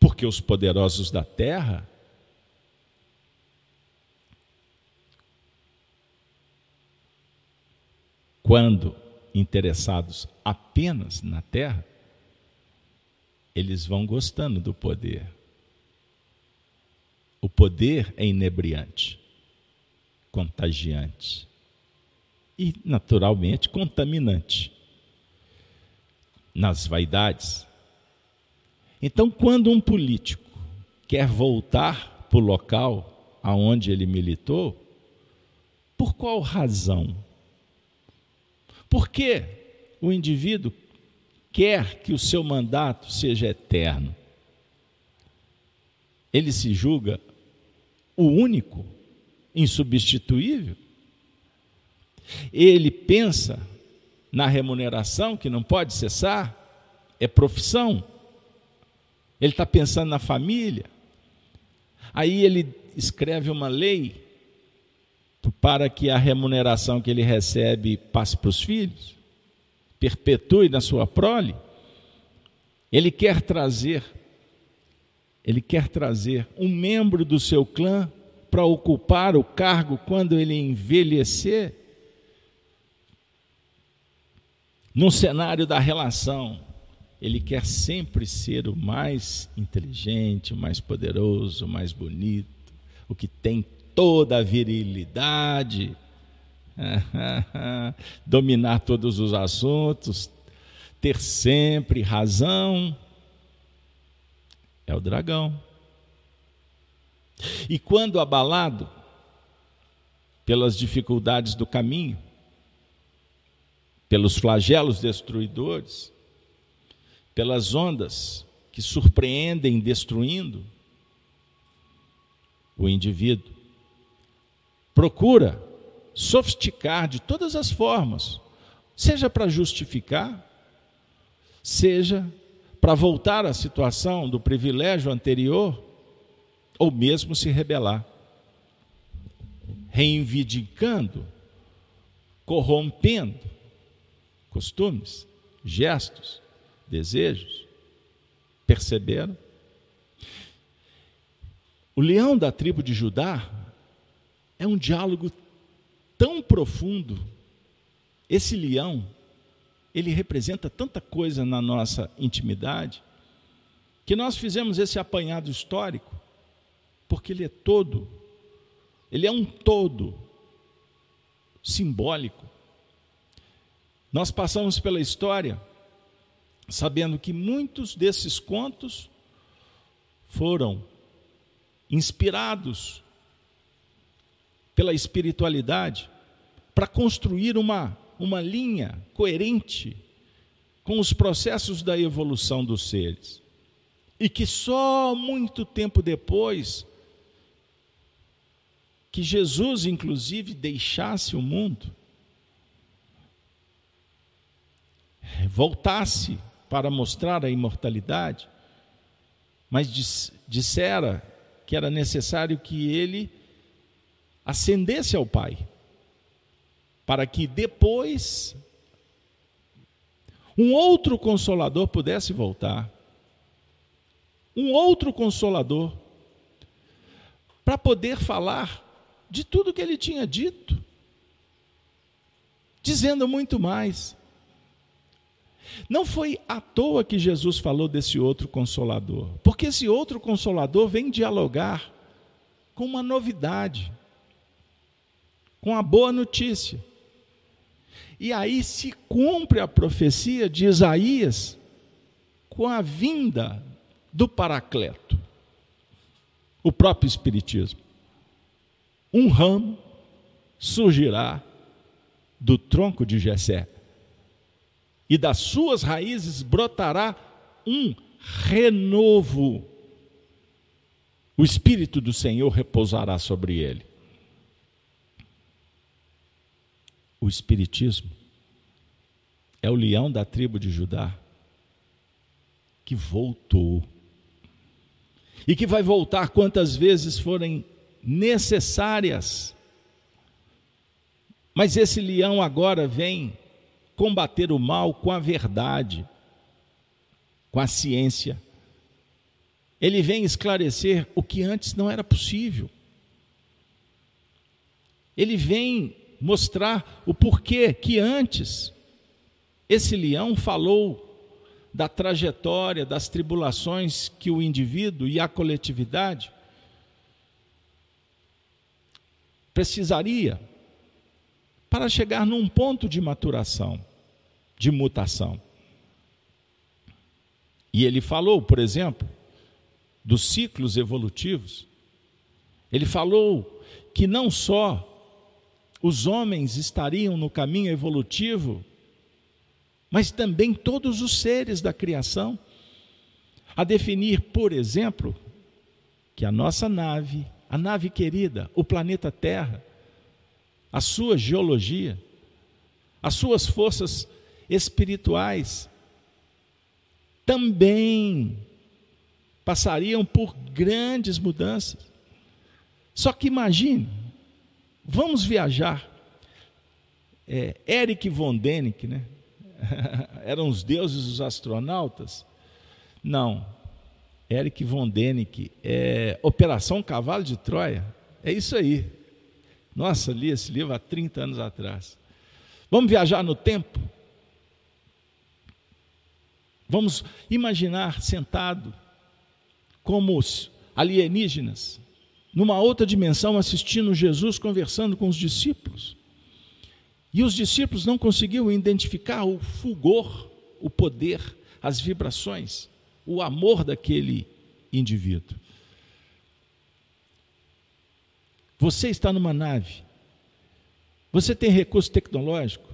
Speaker 1: Porque os poderosos da terra quando interessados apenas na terra, eles vão gostando do poder. O poder é inebriante, contagiante e, naturalmente, contaminante nas vaidades. Então, quando um político quer voltar para o local aonde ele militou, por qual razão? Porque o indivíduo quer que o seu mandato seja eterno. Ele se julga o único, insubstituível. Ele pensa na remuneração que não pode cessar, é profissão. Ele está pensando na família. Aí ele escreve uma lei para que a remuneração que ele recebe passe para os filhos, perpetue na sua prole. Ele quer trazer, ele quer trazer um membro do seu clã para ocupar o cargo quando ele envelhecer. No cenário da relação, ele quer sempre ser o mais inteligente, o mais poderoso, o mais bonito, o que tem toda a virilidade, dominar todos os assuntos, ter sempre razão. É o dragão. E quando abalado pelas dificuldades do caminho, pelos flagelos destruidores, pelas ondas que surpreendem destruindo, o indivíduo. Procura sofisticar de todas as formas, seja para justificar, seja para voltar à situação do privilégio anterior, ou mesmo se rebelar, reivindicando, corrompendo costumes, gestos, desejos. Perceberam? O leão da tribo de Judá é um diálogo tão profundo. Esse leão, ele representa tanta coisa na nossa intimidade, que nós fizemos esse apanhado histórico, porque ele é todo, ele é um todo simbólico nós passamos pela história sabendo que muitos desses contos foram inspirados pela espiritualidade para construir uma, uma linha coerente com os processos da evolução dos seres. E que só muito tempo depois que Jesus, inclusive, deixasse o mundo, voltasse para mostrar a imortalidade, mas dissera que era necessário que ele ascendesse ao Pai, para que depois um outro consolador pudesse voltar. Um outro consolador, para poder falar de tudo que ele tinha dito, dizendo muito mais. Não foi à toa que Jesus falou desse outro consolador, porque esse outro consolador vem dialogar com uma novidade, com a boa notícia. E aí se cumpre a profecia de Isaías com a vinda do Paracleto, o próprio Espiritismo. Um ramo surgirá do tronco de Jessé e das suas raízes brotará um renovo. O Espírito do Senhor repousará sobre ele. O Espiritismo é o leão da tribo de Judá que voltou. E que vai voltar quantas vezes forem necessárias. Mas esse leão agora vem combater o mal com a verdade, com a ciência. Ele vem esclarecer o que antes não era possível. Ele vem mostrar o porquê que antes esse leão falou da trajetória, das tribulações que o indivíduo e a coletividade precisaria para chegar num ponto de maturação, de mutação. E ele falou, por exemplo, dos ciclos evolutivos. Ele falou que não só os homens estariam no caminho evolutivo, mas também todos os seres da criação, a definir, por exemplo, que a nossa nave, a nave querida, o planeta Terra, a sua geologia, as suas forças espirituais também passariam por grandes mudanças. Só que imagine, vamos viajar. É, Eric von Däniken, né? Eram os deuses dos astronautas? Não. Eric von Däniken, é Operação Cavalo de Troia. É isso aí. Nossa, li esse livro há 30 anos atrás. Vamos viajar no tempo? Vamos imaginar sentado como os alienígenas, numa outra dimensão, assistindo Jesus conversando com os discípulos. E os discípulos não conseguiam identificar o fulgor, o poder, as vibrações, o amor daquele indivíduo. Você está numa nave. Você tem recurso tecnológico.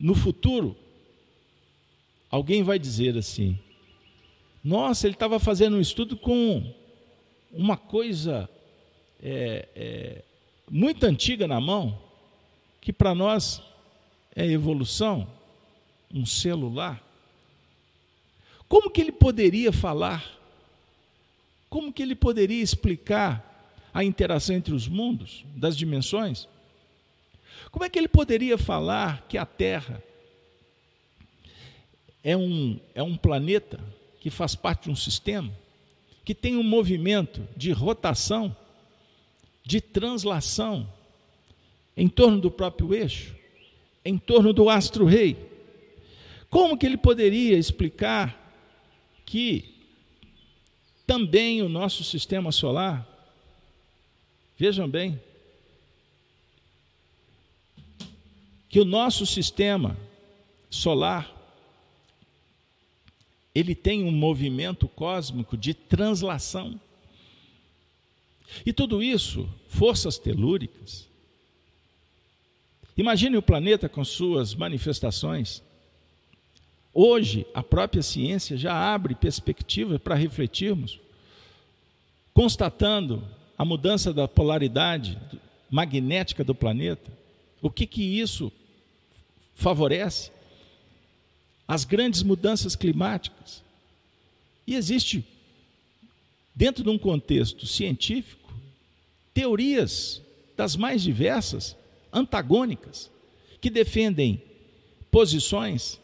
Speaker 1: No futuro, alguém vai dizer assim: Nossa, ele estava fazendo um estudo com uma coisa é, é, muito antiga na mão, que para nós é evolução, um celular. Como que ele poderia falar? Como que ele poderia explicar a interação entre os mundos, das dimensões? Como é que ele poderia falar que a Terra é um, é um planeta que faz parte de um sistema, que tem um movimento de rotação, de translação em torno do próprio eixo, em torno do astro-rei? Como que ele poderia explicar que também o nosso sistema solar Vejam bem, que o nosso sistema solar ele tem um movimento cósmico de translação. E tudo isso, forças telúricas. Imagine o planeta com suas manifestações. Hoje, a própria ciência já abre perspectiva para refletirmos, constatando a mudança da polaridade magnética do planeta, o que que isso favorece? As grandes mudanças climáticas. E existe, dentro de um contexto científico, teorias das mais diversas, antagônicas, que defendem posições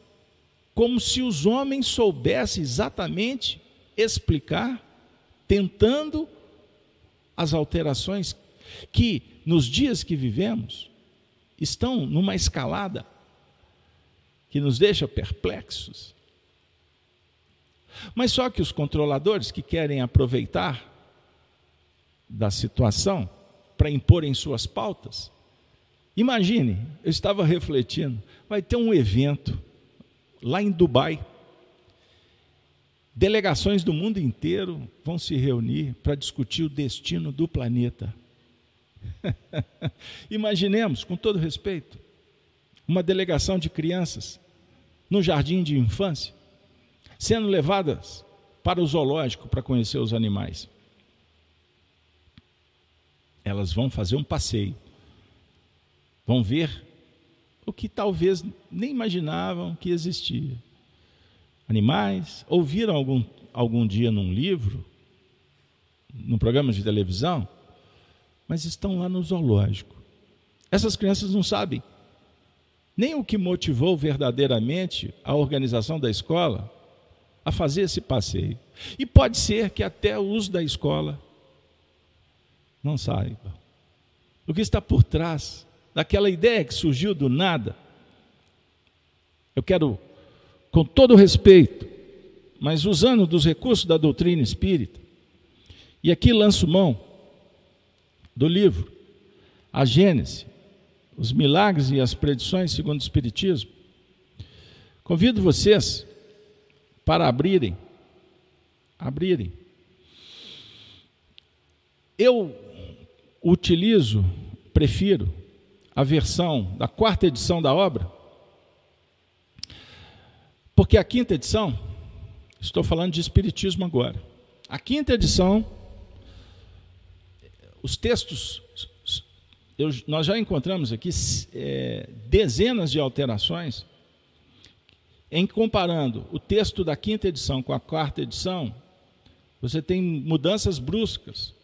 Speaker 1: como se os homens soubessem exatamente explicar, tentando as alterações que, nos dias que vivemos, estão numa escalada que nos deixa perplexos. Mas só que os controladores que querem aproveitar da situação para imporem suas pautas, imagine, eu estava refletindo, vai ter um evento lá em Dubai Delegações do mundo inteiro vão se reunir para discutir o destino do planeta. Imaginemos, com todo respeito, uma delegação de crianças no jardim de infância sendo levadas para o zoológico para conhecer os animais. Elas vão fazer um passeio, vão ver o que talvez nem imaginavam que existia animais, ouviram algum, algum dia num livro, num programa de televisão, mas estão lá no zoológico. Essas crianças não sabem nem o que motivou verdadeiramente a organização da escola a fazer esse passeio. E pode ser que até o uso da escola não saiba. O que está por trás daquela ideia que surgiu do nada. Eu quero com todo respeito, mas usando dos recursos da doutrina espírita. E aqui lanço mão do livro A Gênese, os milagres e as predições segundo o Espiritismo. Convido vocês para abrirem, abrirem. Eu utilizo, prefiro a versão da quarta edição da obra, porque a quinta edição, estou falando de Espiritismo agora, a quinta edição, os textos, eu, nós já encontramos aqui é, dezenas de alterações, em comparando o texto da quinta edição com a quarta edição, você tem mudanças bruscas.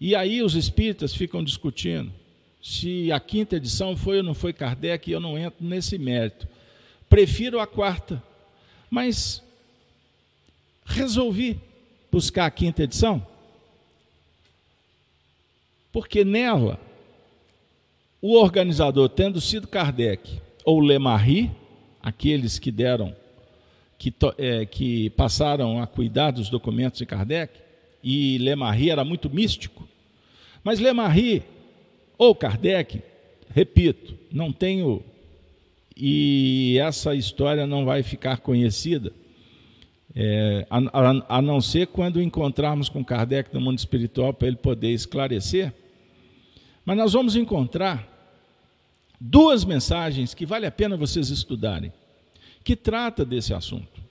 Speaker 1: E aí os espíritas ficam discutindo se a quinta edição foi ou não foi Kardec, eu não entro nesse mérito. Prefiro a quarta, mas resolvi buscar a quinta edição, porque nela, o organizador, tendo sido Kardec ou Lemarri, aqueles que deram, que, é, que passaram a cuidar dos documentos de Kardec, e Lemarri era muito místico, mas Lemarri ou Kardec, repito, não tenho e essa história não vai ficar conhecida, é, a, a, a, não ser quando encontrarmos com Kardec no mundo espiritual para ele poder esclarecer. Mas nós vamos encontrar duas mensagens que vale a pena vocês estudarem, que trata desse assunto.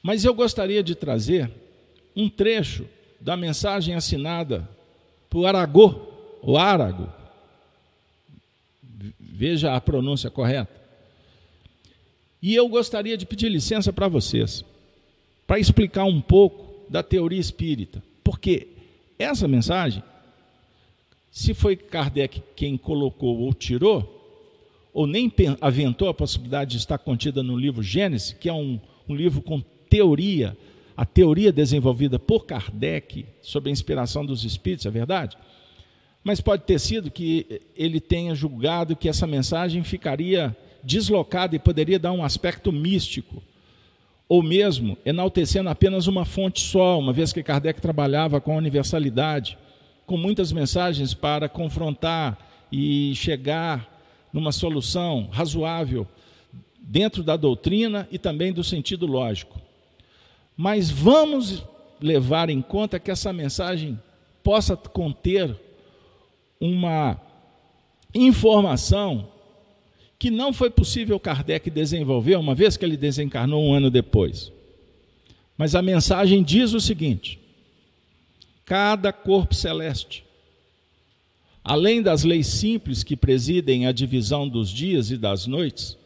Speaker 1: Mas eu gostaria de trazer um trecho da mensagem assinada por Aragô, o Arago, Veja a pronúncia correta. E eu gostaria de pedir licença para vocês, para explicar um pouco da teoria espírita, porque essa mensagem, se foi Kardec quem colocou ou tirou, ou nem aventou a possibilidade de estar contida no livro Gênesis, que é um, um livro com teoria, a teoria desenvolvida por Kardec sob a inspiração dos espíritos, é verdade? Mas pode ter sido que ele tenha julgado que essa mensagem ficaria deslocada e poderia dar um aspecto místico, ou mesmo enaltecendo apenas uma fonte só, uma vez que Kardec trabalhava com a universalidade, com muitas mensagens para confrontar e chegar numa solução razoável dentro da doutrina e também do sentido lógico. Mas vamos levar em conta que essa mensagem possa conter uma informação que não foi possível Kardec desenvolver, uma vez que ele desencarnou um ano depois. Mas a mensagem diz o seguinte: cada corpo celeste, além das leis simples que presidem a divisão dos dias e das noites,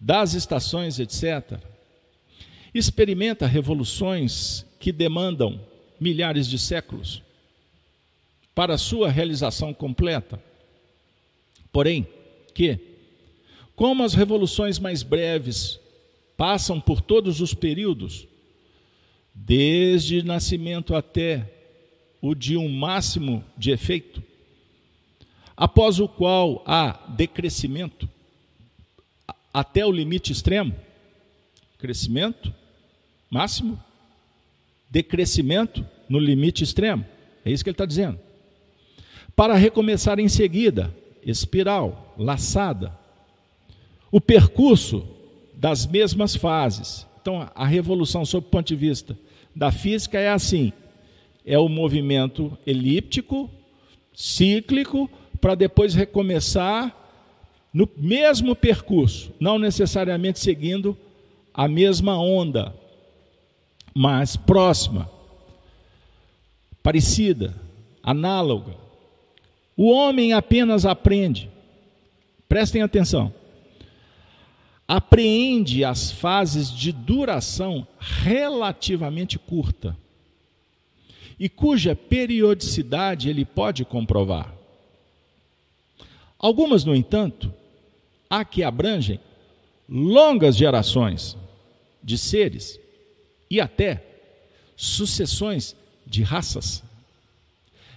Speaker 1: das estações, etc., experimenta revoluções que demandam milhares de séculos para sua realização completa. Porém, que, como as revoluções mais breves passam por todos os períodos, desde nascimento até o de um máximo de efeito, após o qual há decrescimento até o limite extremo, crescimento máximo, decrescimento no limite extremo. É isso que ele está dizendo para recomeçar em seguida, espiral, laçada. O percurso das mesmas fases. Então, a revolução, sob o ponto de vista da física, é assim: é o movimento elíptico, cíclico, para depois recomeçar no mesmo percurso, não necessariamente seguindo a mesma onda, mas próxima, parecida, análoga. O homem apenas aprende, prestem atenção, apreende as fases de duração relativamente curta e cuja periodicidade ele pode comprovar. Algumas, no entanto, há que abrangem longas gerações de seres e até sucessões de raças.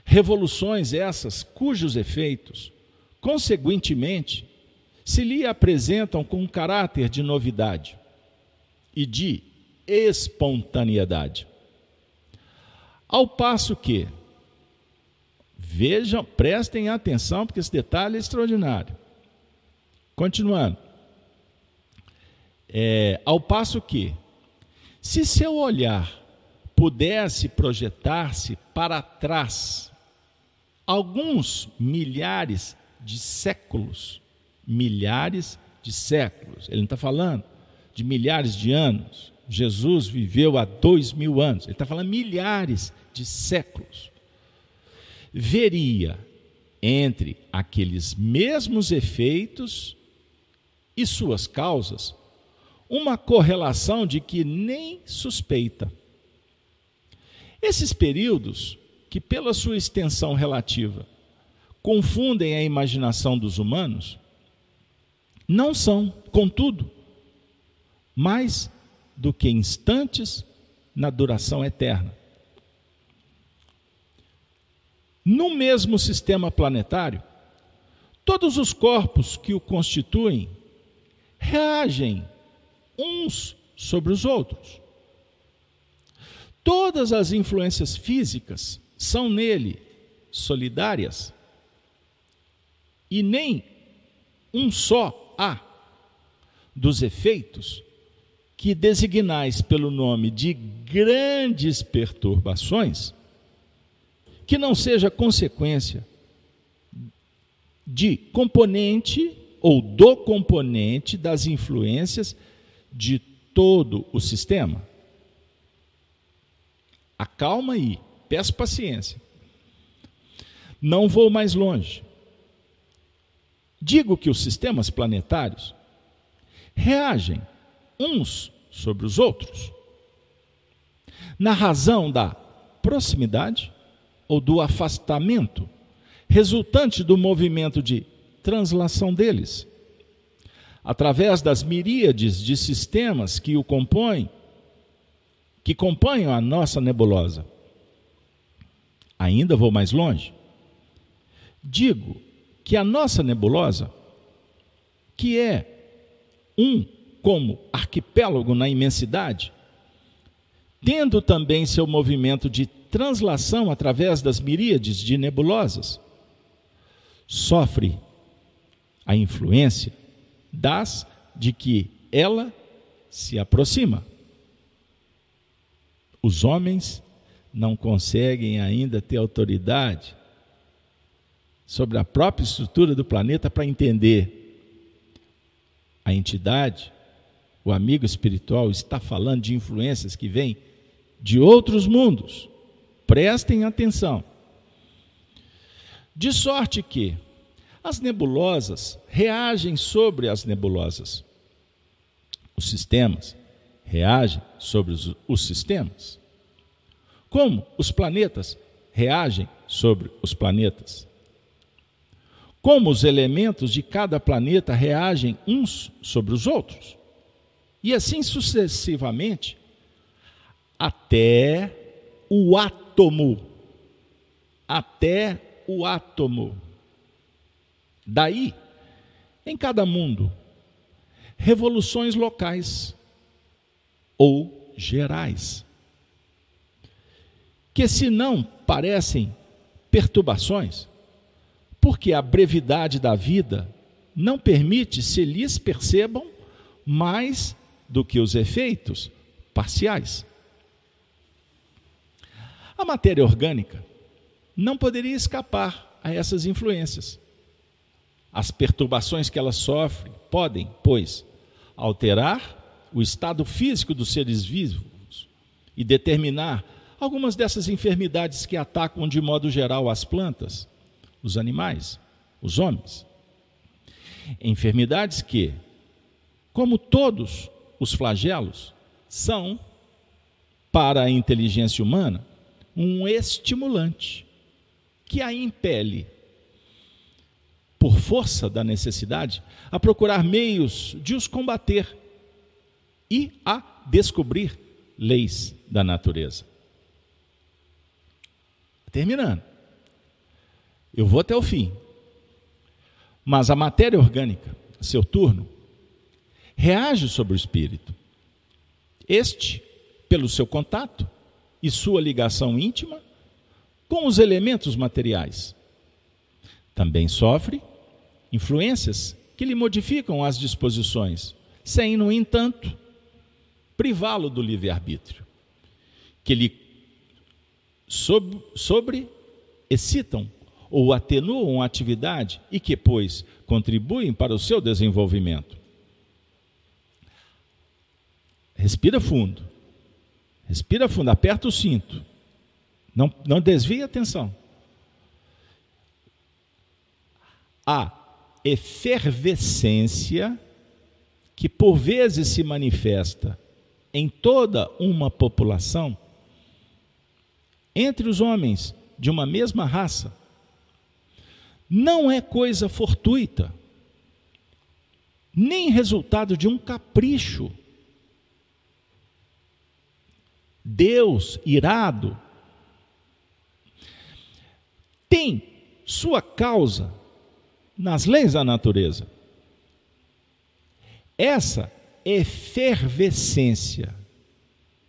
Speaker 1: Revoluções essas cujos efeitos, conseguintemente, se lhe apresentam com um caráter de novidade e de espontaneidade. Ao passo que, vejam, prestem atenção, porque esse detalhe é extraordinário. Continuando. É, ao passo que, se seu olhar pudesse projetar-se para trás, alguns milhares de séculos, milhares de séculos, ele não está falando de milhares de anos, Jesus viveu há dois mil anos, ele está falando milhares de séculos, veria entre aqueles mesmos efeitos e suas causas uma correlação de que nem suspeita. Esses períodos, que pela sua extensão relativa confundem a imaginação dos humanos, não são, contudo, mais do que instantes na duração eterna. No mesmo sistema planetário, todos os corpos que o constituem reagem uns sobre os outros. Todas as influências físicas são nele solidárias e nem um só há dos efeitos que designais pelo nome de grandes perturbações, que não seja consequência de componente ou do componente das influências de todo o sistema. Acalma aí, peço paciência. Não vou mais longe. Digo que os sistemas planetários reagem uns sobre os outros na razão da proximidade ou do afastamento resultante do movimento de translação deles através das miríades de sistemas que o compõem, que compõem a nossa nebulosa. Ainda vou mais longe. Digo que a nossa nebulosa, que é um como arquipélago na imensidade, tendo também seu movimento de translação através das miríades de nebulosas, sofre a influência das de que ela se aproxima. Os homens não conseguem ainda ter autoridade sobre a própria estrutura do planeta para entender a entidade, o amigo espiritual está falando de influências que vêm de outros mundos. Prestem atenção. De sorte que as nebulosas reagem sobre as nebulosas. Os sistemas reagem sobre os, os sistemas. Como os planetas reagem sobre os planetas. Como os elementos de cada planeta reagem uns sobre os outros. E assim sucessivamente, até o átomo. Até o átomo. Daí, em cada mundo, revoluções locais ou gerais, que se não parecem perturbações, porque a brevidade da vida não permite se lhes percebam mais do que os efeitos parciais. A matéria orgânica não poderia escapar a essas influências. As perturbações que ela sofre podem, pois, alterar o estado físico dos seres vivos e determinar algumas dessas enfermidades que atacam de modo geral as plantas, os animais, os homens. Enfermidades que, como todos os flagelos, são, para a inteligência humana, um estimulante que a impele por força da necessidade, a procurar meios de os combater e a descobrir leis da natureza. Terminando. Eu vou até o fim. Mas a matéria orgânica, seu turno, reage sobre o espírito. Este, pelo seu contato e sua ligação íntima com os elementos materiais, também sofre influências que lhe modificam as disposições, sem, no entanto, privá-lo do livre-arbítrio, que lhe sobre, sobre excitam ou atenuam a atividade e que, pois, contribuem para o seu desenvolvimento. Respira fundo. Respira fundo, aperta o cinto. Não, não desvie a atenção. A efervescência que por vezes se manifesta em toda uma população, entre os homens de uma mesma raça, não é coisa fortuita, nem resultado de um capricho. Deus irado tem sua causa nas leis da natureza. Essa efervescência.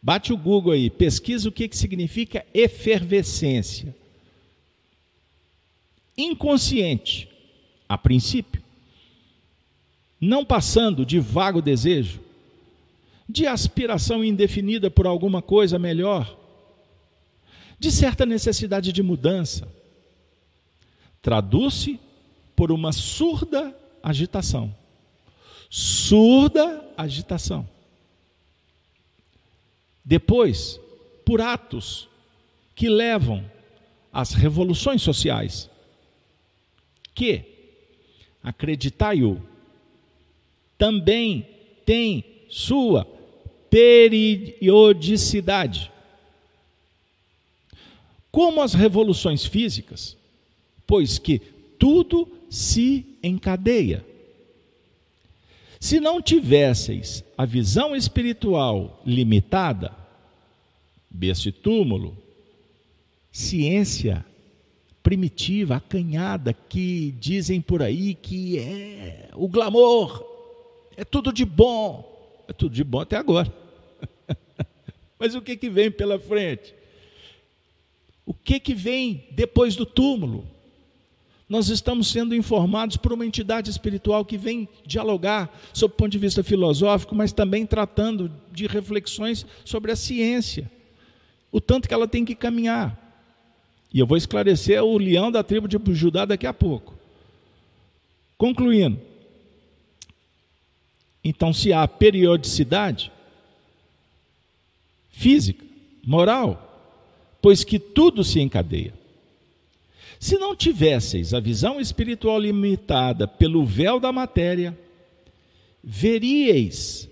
Speaker 1: Bate o Google aí, pesquisa o que, que significa efervescência inconsciente, a princípio, não passando de vago desejo, de aspiração indefinida por alguma coisa melhor, de certa necessidade de mudança, traduz-se por uma surda agitação. Surda agitação. Depois, por atos que levam às revoluções sociais, que, acreditai-o, também tem sua periodicidade. Como as revoluções físicas, pois que tudo se encadeia. Se não tivesseis a visão espiritual limitada, deste túmulo, ciência primitiva, acanhada, que dizem por aí que é o glamour, é tudo de bom. É tudo de bom até agora. Mas o que, que vem pela frente? O que, que vem depois do túmulo? Nós estamos sendo informados por uma entidade espiritual que vem dialogar sob o ponto de vista filosófico, mas também tratando de reflexões sobre a ciência. O tanto que ela tem que caminhar. E eu vou esclarecer o leão da tribo de Judá daqui a pouco. Concluindo. Então, se há periodicidade física, moral, pois que tudo se encadeia. Se não tivesseis a visão espiritual limitada pelo véu da matéria, veríeis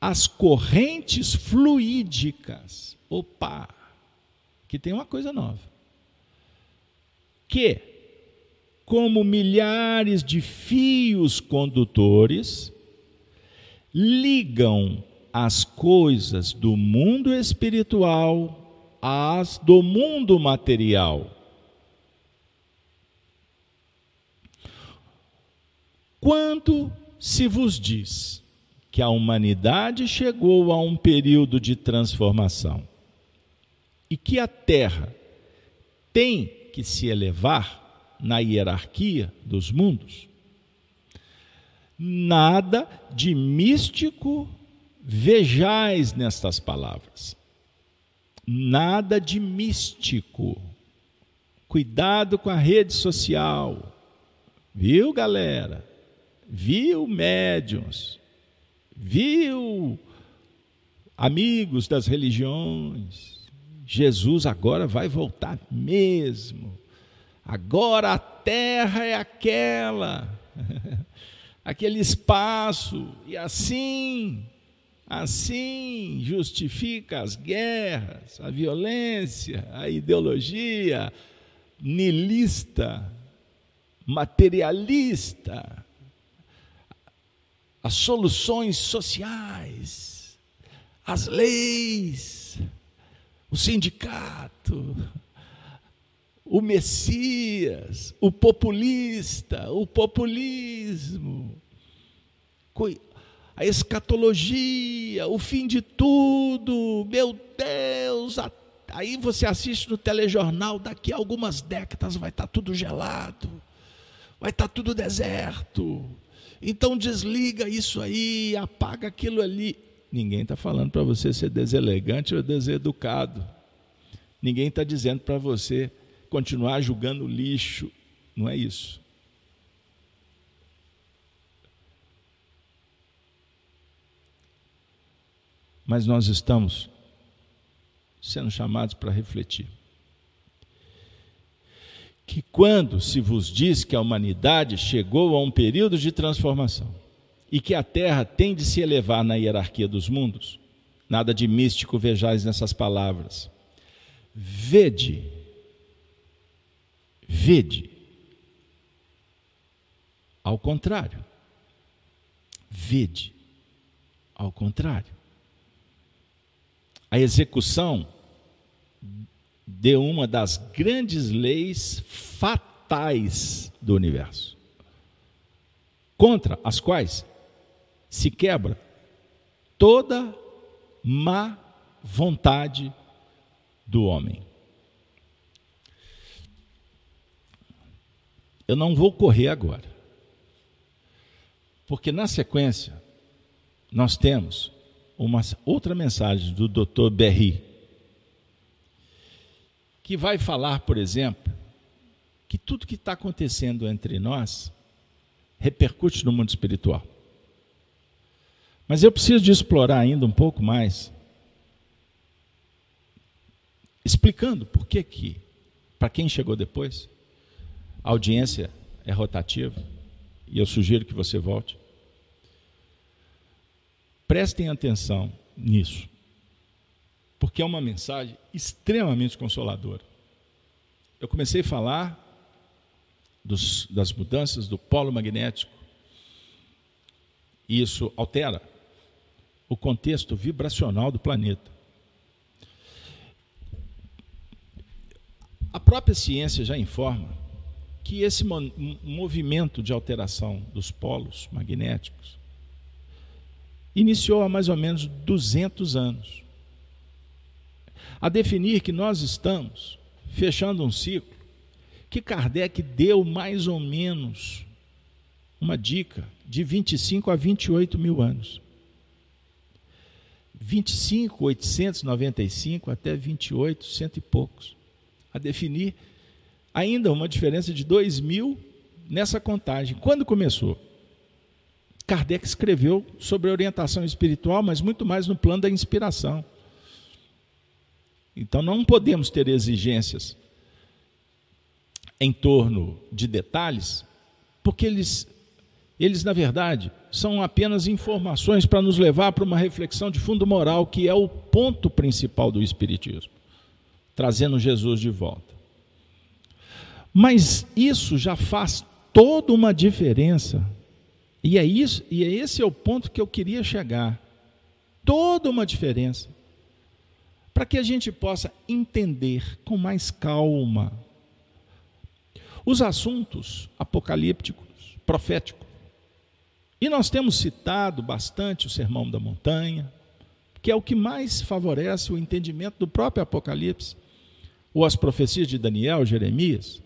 Speaker 1: as correntes fluídicas. Opa! Que tem uma coisa nova que, como milhares de fios condutores, ligam as coisas do mundo espiritual às do mundo material. Quando se vos diz que a humanidade chegou a um período de transformação e que a Terra tem que se elevar na hierarquia dos mundos. Nada de místico vejais nestas palavras. Nada de místico. Cuidado com a rede social. Viu, galera? Viu, médiums? Viu, amigos das religiões? Jesus agora vai voltar mesmo. Agora a terra é aquela, aquele espaço, e assim, assim justifica as guerras, a violência, a ideologia nilista, materialista, as soluções sociais, as leis o sindicato, o Messias, o populista, o populismo. A escatologia, o fim de tudo, meu Deus, aí você assiste no telejornal, daqui a algumas décadas vai estar tá tudo gelado, vai estar tá tudo deserto. Então desliga isso aí, apaga aquilo ali. Ninguém está falando para você ser deselegante ou deseducado. Ninguém está dizendo para você continuar julgando lixo. Não é isso. Mas nós estamos sendo chamados para refletir. Que quando se vos diz que a humanidade chegou a um período de transformação e que a Terra tem de se elevar na hierarquia dos mundos, nada de místico vejais nessas palavras. Vede, vede, ao contrário, vede, ao contrário a execução de uma das grandes leis fatais do universo, contra as quais se quebra toda má vontade do homem. Eu não vou correr agora, porque na sequência nós temos uma outra mensagem do Dr. Berry, que vai falar, por exemplo, que tudo que está acontecendo entre nós repercute no mundo espiritual. Mas eu preciso de explorar ainda um pouco mais, explicando por que que, para quem chegou depois, a audiência é rotativa, e eu sugiro que você volte. Prestem atenção nisso, porque é uma mensagem extremamente consoladora. Eu comecei a falar dos, das mudanças do polo magnético, e isso altera o contexto vibracional do planeta. A própria ciência já informa que esse movimento de alteração dos polos magnéticos iniciou há mais ou menos 200 anos. A definir que nós estamos fechando um ciclo que Kardec deu mais ou menos uma dica de 25 a 28 mil anos. 25, 895 até 28, cento e poucos. A definir ainda uma diferença de 2 mil nessa contagem. Quando começou? Kardec escreveu sobre orientação espiritual, mas muito mais no plano da inspiração. Então não podemos ter exigências em torno de detalhes, porque eles, eles na verdade, são apenas informações para nos levar para uma reflexão de fundo moral, que é o ponto principal do Espiritismo, trazendo Jesus de volta. Mas isso já faz toda uma diferença e é isso, e é esse é o ponto que eu queria chegar. Toda uma diferença. Para que a gente possa entender com mais calma os assuntos apocalípticos, proféticos. E nós temos citado bastante o Sermão da Montanha, que é o que mais favorece o entendimento do próprio Apocalipse, ou as profecias de Daniel, Jeremias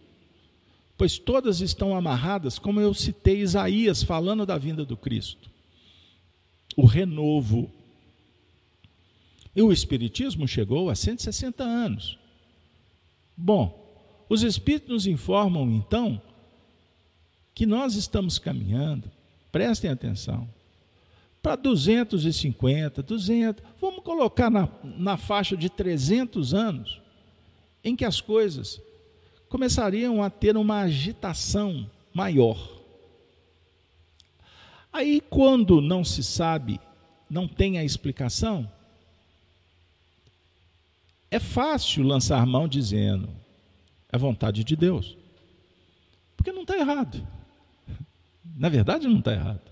Speaker 1: pois todas estão amarradas, como eu citei Isaías falando da vinda do Cristo. O renovo. E o Espiritismo chegou a 160 anos. Bom, os Espíritos nos informam então que nós estamos caminhando, prestem atenção, para 250, 200, vamos colocar na, na faixa de 300 anos, em que as coisas começariam a ter uma agitação maior. Aí, quando não se sabe, não tem a explicação, é fácil lançar mão dizendo: é vontade de Deus. Porque não está errado. Na verdade, não está errado.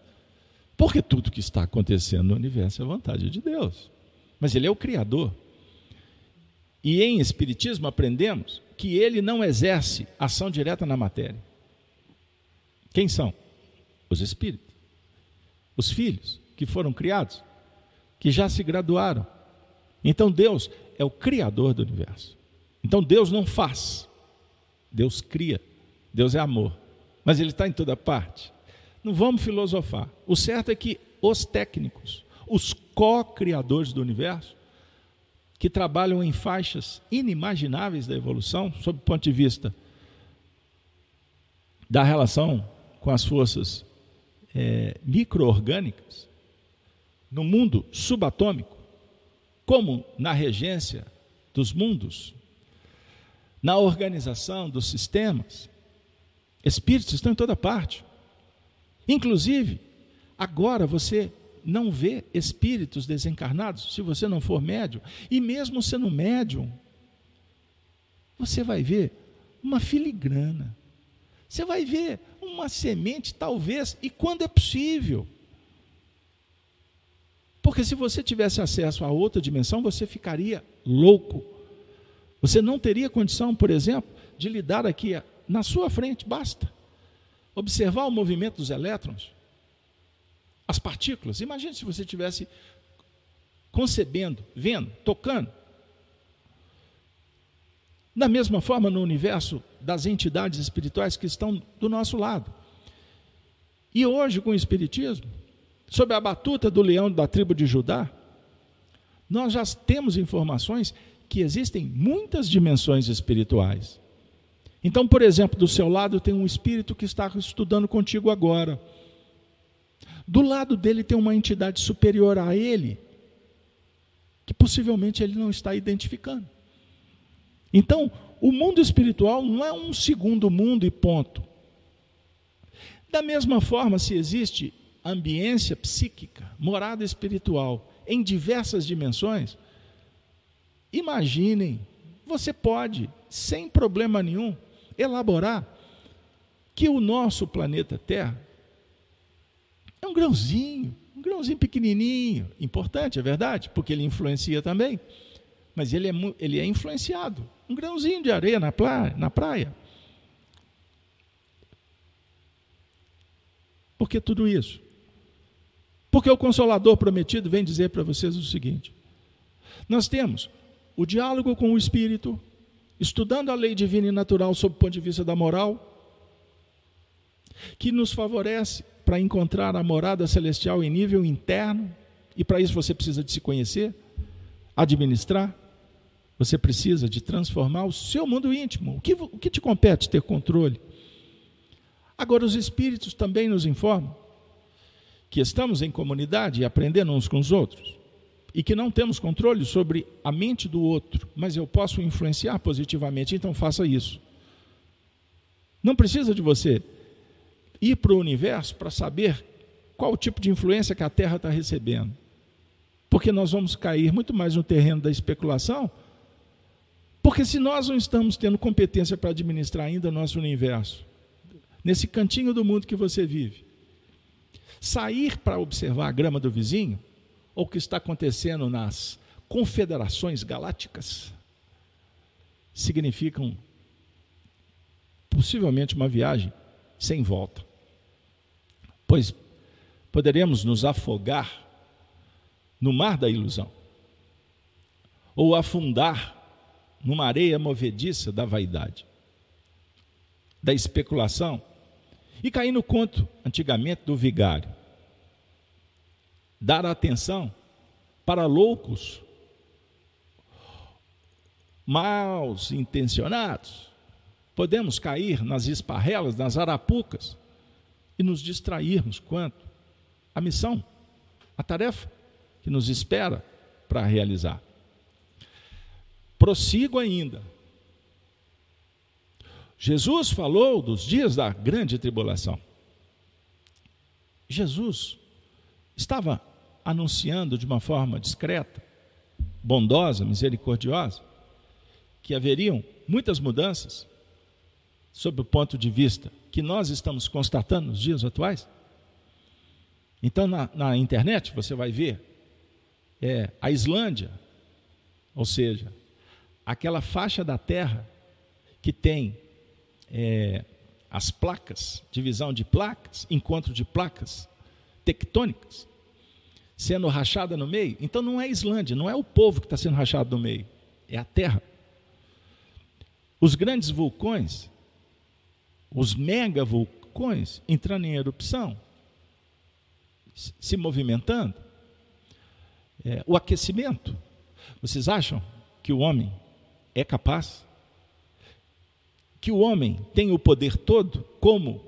Speaker 1: Porque tudo que está acontecendo no universo é vontade de Deus. Mas Ele é o Criador. E em Espiritismo aprendemos que ele não exerce ação direta na matéria. Quem são? Os espíritos. os filhos que foram criados, que já se graduaram. Então Deus é o criador do universo. Então Deus não faz, Deus cria. Deus é amor, mas Ele está em toda parte. Não vamos filosofar. O certo é que os técnicos, os co-criadores do universo, que trabalham em faixas inimagináveis da evolução, sob o ponto de vista da relação com as forças é, microorgânicas, no mundo subatômico, como na regência dos mundos, na organização dos sistemas, espíritos estão em toda parte. Inclusive, agora você não vê espíritos desencarnados se você não for médium, e mesmo sendo médium, você vai ver uma filigrana, você vai ver uma semente, talvez, e quando é possível. Porque se você tivesse acesso a outra dimensão, você ficaria louco. Você não teria condição, por exemplo, de lidar aqui na sua frente, basta observar o movimento dos elétrons, as partículas. Imagine se você tivesse concebendo, vendo, tocando. Da mesma forma, no universo das entidades espirituais que estão do nosso lado. E hoje, com o Espiritismo, sob a batuta do leão da tribo de Judá, nós já temos informações que existem muitas dimensões espirituais. Então, por exemplo, do seu lado tem um espírito que está estudando contigo agora. Do lado dele tem uma entidade superior a ele, que possivelmente ele não está identificando. Então, o mundo espiritual não é um segundo mundo e ponto. Da mesma forma, se existe ambiência psíquica, morada espiritual, em diversas dimensões, imaginem, você pode, sem problema nenhum, elaborar que o nosso planeta Terra é um grãozinho, um grãozinho pequenininho, importante, é verdade, porque ele influencia também, mas ele é, ele é influenciado, um grãozinho de areia na praia, na praia. Por que tudo isso? Porque o Consolador prometido vem dizer para vocês o seguinte: nós temos o diálogo com o Espírito, estudando a lei divina e natural sob o ponto de vista da moral, que nos favorece para encontrar a morada celestial em nível interno, e para isso você precisa de se conhecer, administrar, você precisa de transformar o seu mundo íntimo. O que, o que te compete ter controle? Agora, os espíritos também nos informam que estamos em comunidade e aprendendo uns com os outros e que não temos controle sobre a mente do outro, mas eu posso influenciar positivamente, então faça isso. Não precisa de você ir para o universo para saber qual o tipo de influência que a Terra está recebendo. Porque nós vamos cair muito mais no terreno da especulação. Porque se nós não estamos tendo competência para administrar ainda o nosso universo, nesse cantinho do mundo que você vive, sair para observar a grama do vizinho, ou o que está acontecendo nas confederações galácticas significam possivelmente uma viagem sem volta. Pois poderemos nos afogar no mar da ilusão ou afundar numa areia movediça da vaidade, da especulação e cair no conto antigamente do vigário dar atenção para loucos, maus intencionados. Podemos cair nas esparrelas, nas arapucas e nos distrairmos quanto à missão, à tarefa que nos espera para realizar. Prossigo ainda. Jesus falou dos dias da grande tribulação. Jesus estava anunciando de uma forma discreta, bondosa, misericordiosa, que haveriam muitas mudanças sob o ponto de vista que nós estamos constatando nos dias atuais. Então, na, na internet, você vai ver é, a Islândia, ou seja, aquela faixa da terra que tem é, as placas, divisão de placas, encontro de placas, tectônicas sendo rachada no meio. Então não é a Islândia, não é o povo que está sendo rachado no meio, é a terra. Os grandes vulcões, os mega vulcões entrando em erupção, se movimentando, é, o aquecimento. Vocês acham que o homem é capaz? Que o homem tem o poder todo, como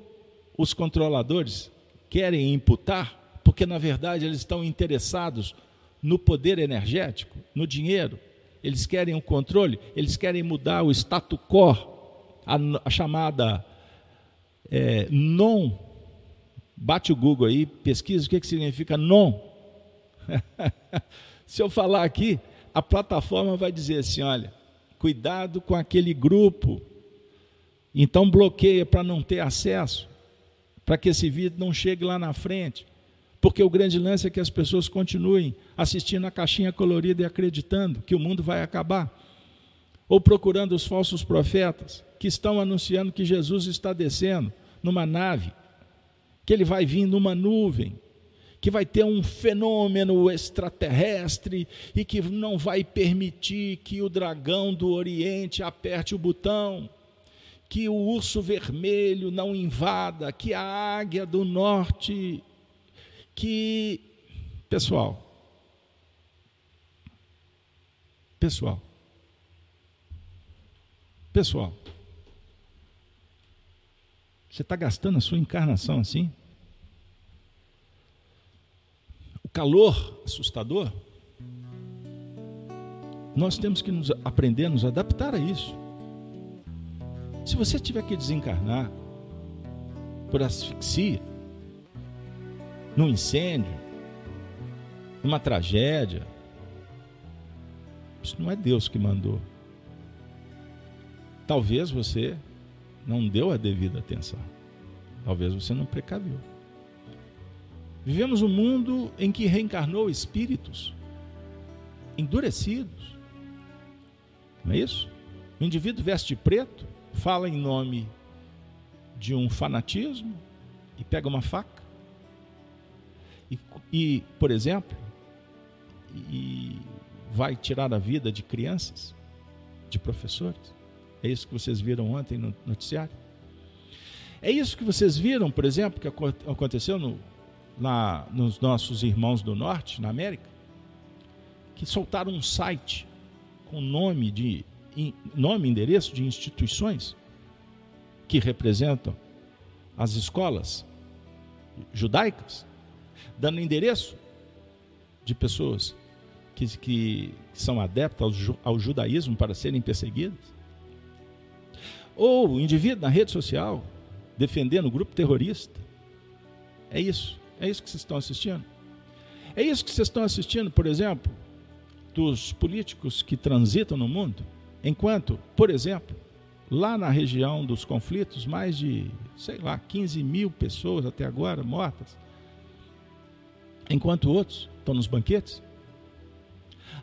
Speaker 1: os controladores querem imputar? Porque, na verdade, eles estão interessados no poder energético, no dinheiro. Eles querem o controle, eles querem mudar o status quo, a, a chamada é, non. Bate o Google aí, pesquisa o que, que significa non. Se eu falar aqui, a plataforma vai dizer assim: olha, cuidado com aquele grupo, então bloqueia para não ter acesso, para que esse vídeo não chegue lá na frente. Porque o grande lance é que as pessoas continuem assistindo a caixinha colorida e acreditando que o mundo vai acabar. Ou procurando os falsos profetas que estão anunciando que Jesus está descendo numa nave, que ele vai vir numa nuvem, que vai ter um fenômeno extraterrestre e que não vai permitir que o dragão do Oriente aperte o botão, que o urso vermelho não invada, que a águia do norte, que. Pessoal, pessoal, pessoal, você está gastando a sua encarnação assim? calor assustador, nós temos que nos aprender a nos adaptar a isso. Se você tiver que desencarnar por asfixia, num incêndio, numa tragédia, isso não é Deus que mandou. Talvez você não deu a devida atenção. Talvez você não precaviu. Vivemos um mundo em que reencarnou espíritos endurecidos. Não é isso? O indivíduo veste preto, fala em nome de um fanatismo e pega uma faca. E, e por exemplo, e vai tirar a vida de crianças, de professores. É isso que vocês viram ontem no noticiário. É isso que vocês viram, por exemplo, que aconteceu no lá nos nossos irmãos do norte, na América, que soltaram um site com nome de nome e endereço de instituições que representam as escolas judaicas, dando endereço de pessoas que, que são adeptas ao, ao judaísmo para serem perseguidas. Ou o indivíduo na rede social defendendo o grupo terrorista. É isso. É isso que vocês estão assistindo? É isso que vocês estão assistindo, por exemplo, dos políticos que transitam no mundo? Enquanto, por exemplo, lá na região dos conflitos, mais de, sei lá, 15 mil pessoas até agora mortas, enquanto outros estão nos banquetes.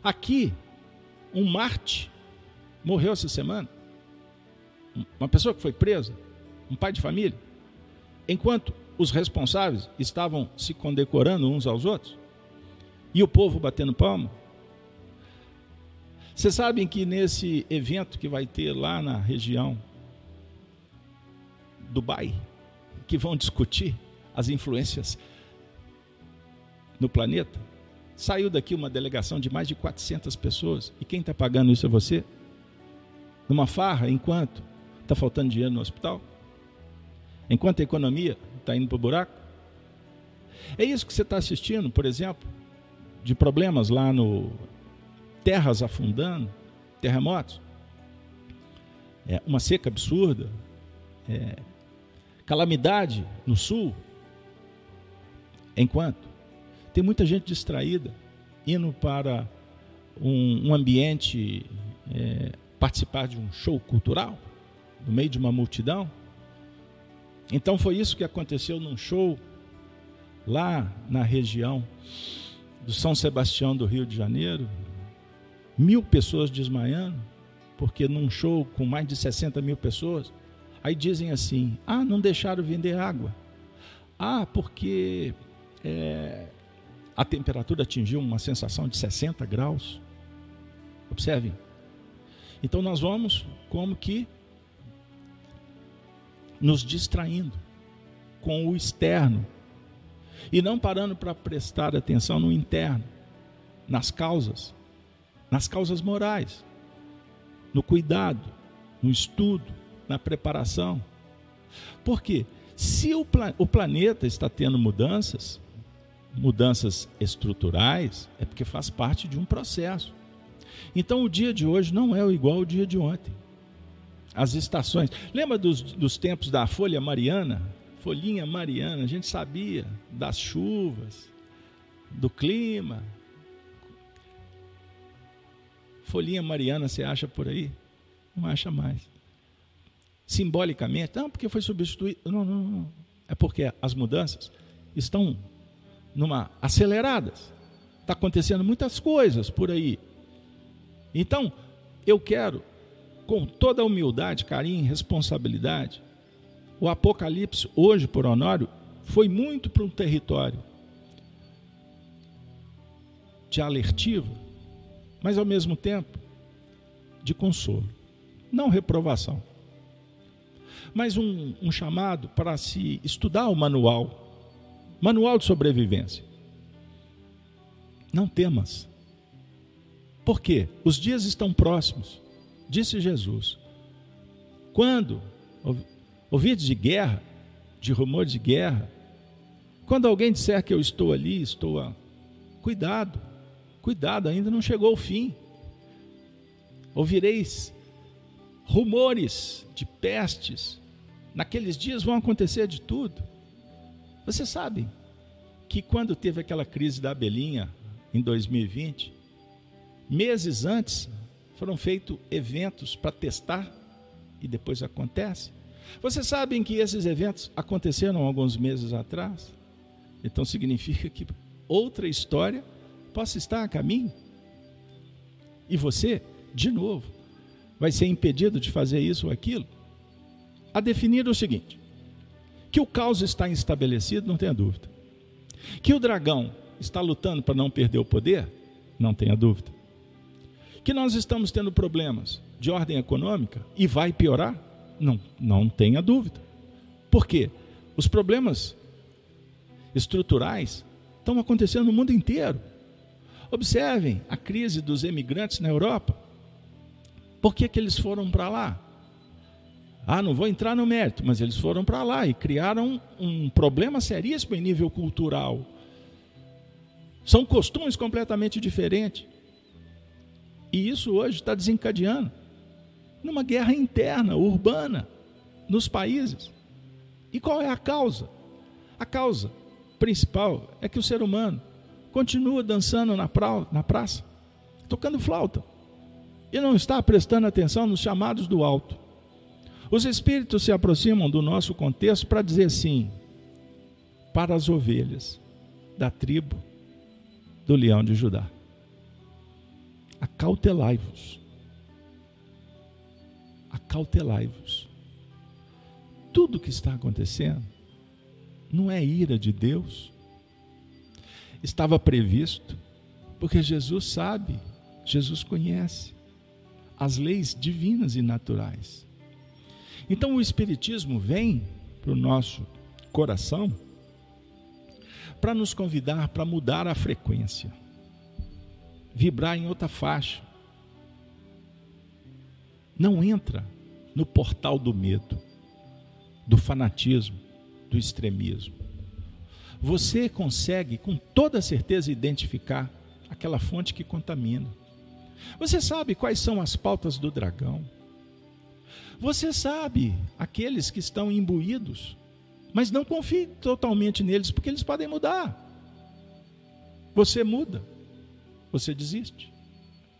Speaker 1: Aqui, um Marte morreu essa semana. Uma pessoa que foi presa, um pai de família. Enquanto os responsáveis estavam se condecorando uns aos outros e o povo batendo palma. Vocês sabem que nesse evento que vai ter lá na região Dubai, que vão discutir as influências no planeta, saiu daqui uma delegação de mais de 400 pessoas. E quem está pagando isso é você? Numa farra, enquanto está faltando dinheiro no hospital? Enquanto a economia está indo para o buraco? É isso que você está assistindo, por exemplo, de problemas lá no terras afundando, terremotos, é, uma seca absurda, é, calamidade no sul, enquanto tem muita gente distraída indo para um, um ambiente é, participar de um show cultural no meio de uma multidão então foi isso que aconteceu num show lá na região do São Sebastião do Rio de Janeiro. Mil pessoas desmaiando, porque num show com mais de 60 mil pessoas, aí dizem assim: ah, não deixaram vender água. Ah, porque é, a temperatura atingiu uma sensação de 60 graus. Observem. Então nós vamos como que nos distraindo com o externo e não parando para prestar atenção no interno, nas causas, nas causas morais, no cuidado, no estudo, na preparação. Porque se o, pla o planeta está tendo mudanças, mudanças estruturais, é porque faz parte de um processo. Então o dia de hoje não é igual ao dia de ontem. As estações. Lembra dos, dos tempos da Folha Mariana? Folhinha Mariana, a gente sabia das chuvas, do clima. Folhinha Mariana você acha por aí? Não acha mais. Simbolicamente, não, porque foi substituído. Não, não, não. É porque as mudanças estão numa aceleradas. Está acontecendo muitas coisas por aí. Então, eu quero, com toda humildade, carinho, responsabilidade, o Apocalipse, hoje, por Honório, foi muito para um território de alertiva, mas ao mesmo tempo de consolo, não reprovação, mas um, um chamado para se estudar o manual manual de sobrevivência. Não temas. Por quê? Os dias estão próximos, disse Jesus. Quando ouvidos de guerra, de rumores de guerra, quando alguém disser que eu estou ali, estou a. Cuidado, cuidado, ainda não chegou o fim. Ouvireis rumores de pestes, naqueles dias vão acontecer de tudo. Você sabe que quando teve aquela crise da abelhinha em 2020, meses antes foram feitos eventos para testar e depois acontece. Vocês sabem que esses eventos aconteceram alguns meses atrás? Então significa que outra história possa estar a caminho. E você, de novo, vai ser impedido de fazer isso ou aquilo? A definir o seguinte: que o caos está estabelecido, não tenha dúvida. Que o dragão está lutando para não perder o poder, não tenha dúvida. Que nós estamos tendo problemas de ordem econômica e vai piorar, não, não tenha dúvida. Por quê? Os problemas estruturais estão acontecendo no mundo inteiro. Observem a crise dos emigrantes na Europa. Por que, que eles foram para lá? Ah, não vou entrar no mérito, mas eles foram para lá e criaram um problema seríssimo em nível cultural. São costumes completamente diferentes. E isso hoje está desencadeando numa guerra interna, urbana, nos países. E qual é a causa? A causa principal é que o ser humano continua dançando na, pra, na praça, tocando flauta, e não está prestando atenção nos chamados do alto. Os espíritos se aproximam do nosso contexto para dizer assim: para as ovelhas da tribo do leão de Judá. Acautelai-vos. Acautelai-vos. Tudo que está acontecendo não é ira de Deus. Estava previsto, porque Jesus sabe, Jesus conhece as leis divinas e naturais. Então o Espiritismo vem para o nosso coração para nos convidar para mudar a frequência, vibrar em outra faixa. Não entra no portal do medo, do fanatismo, do extremismo. Você consegue com toda certeza identificar aquela fonte que contamina. Você sabe quais são as pautas do dragão. Você sabe aqueles que estão imbuídos, mas não confie totalmente neles, porque eles podem mudar. Você muda, você desiste,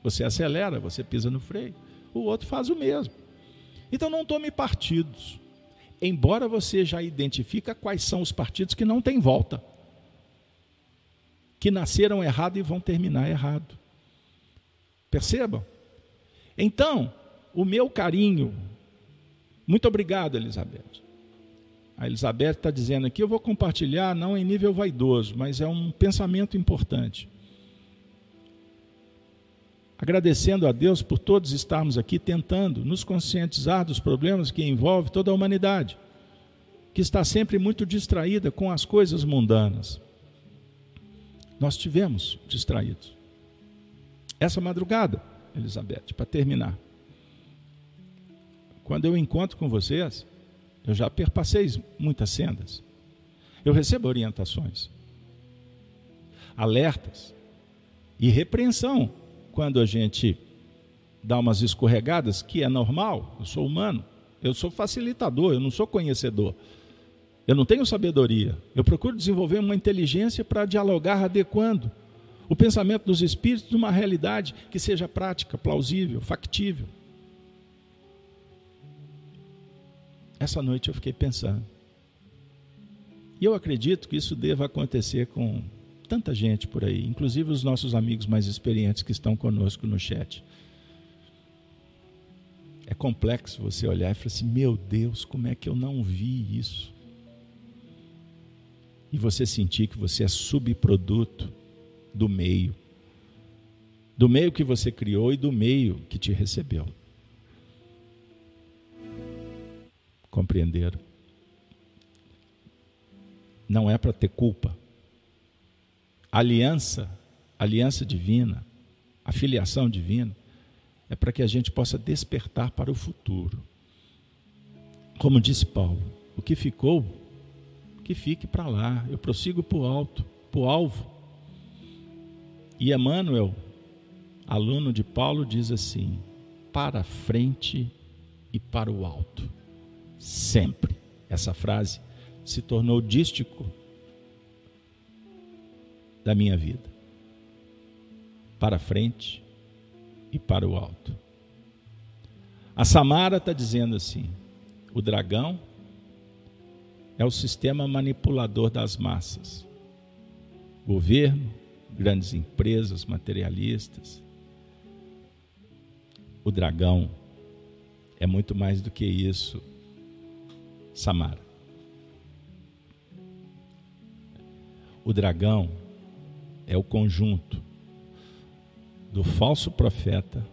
Speaker 1: você acelera, você pisa no freio, o outro faz o mesmo. Então não tome partidos, embora você já identifica quais são os partidos que não têm volta, que nasceram errado e vão terminar errado. Percebam? Então, o meu carinho, muito obrigado, Elizabeth. A Elizabeth está dizendo aqui, eu vou compartilhar, não em nível vaidoso, mas é um pensamento importante. Agradecendo a Deus por todos estarmos aqui tentando nos conscientizar dos problemas que envolvem toda a humanidade, que está sempre muito distraída com as coisas mundanas. Nós tivemos distraídos. Essa madrugada, Elizabeth, para terminar. Quando eu encontro com vocês, eu já perpassei muitas sendas. Eu recebo orientações, alertas e repreensão quando a gente dá umas escorregadas, que é normal, eu sou humano, eu sou facilitador, eu não sou conhecedor. Eu não tenho sabedoria. Eu procuro desenvolver uma inteligência para dialogar adequando o pensamento dos espíritos numa realidade que seja prática, plausível, factível. Essa noite eu fiquei pensando. E eu acredito que isso deva acontecer com tanta gente por aí, inclusive os nossos amigos mais experientes que estão conosco no chat. É complexo você olhar e falar assim: meu Deus, como é que eu não vi isso? E você sentir que você é subproduto do meio, do meio que você criou e do meio que te recebeu. Compreenderam? Não é para ter culpa. Aliança, aliança divina, a filiação divina, é para que a gente possa despertar para o futuro. Como disse Paulo, o que ficou, que fique para lá. Eu prossigo para o alto, para o alvo. E Emmanuel, aluno de Paulo, diz assim: para frente e para o alto sempre. Essa frase se tornou dístico da minha vida. Para frente e para o alto. A Samara está dizendo assim: o dragão é o sistema manipulador das massas. Governo, grandes empresas materialistas. O dragão é muito mais do que isso Samara. O dragão é o conjunto do falso profeta,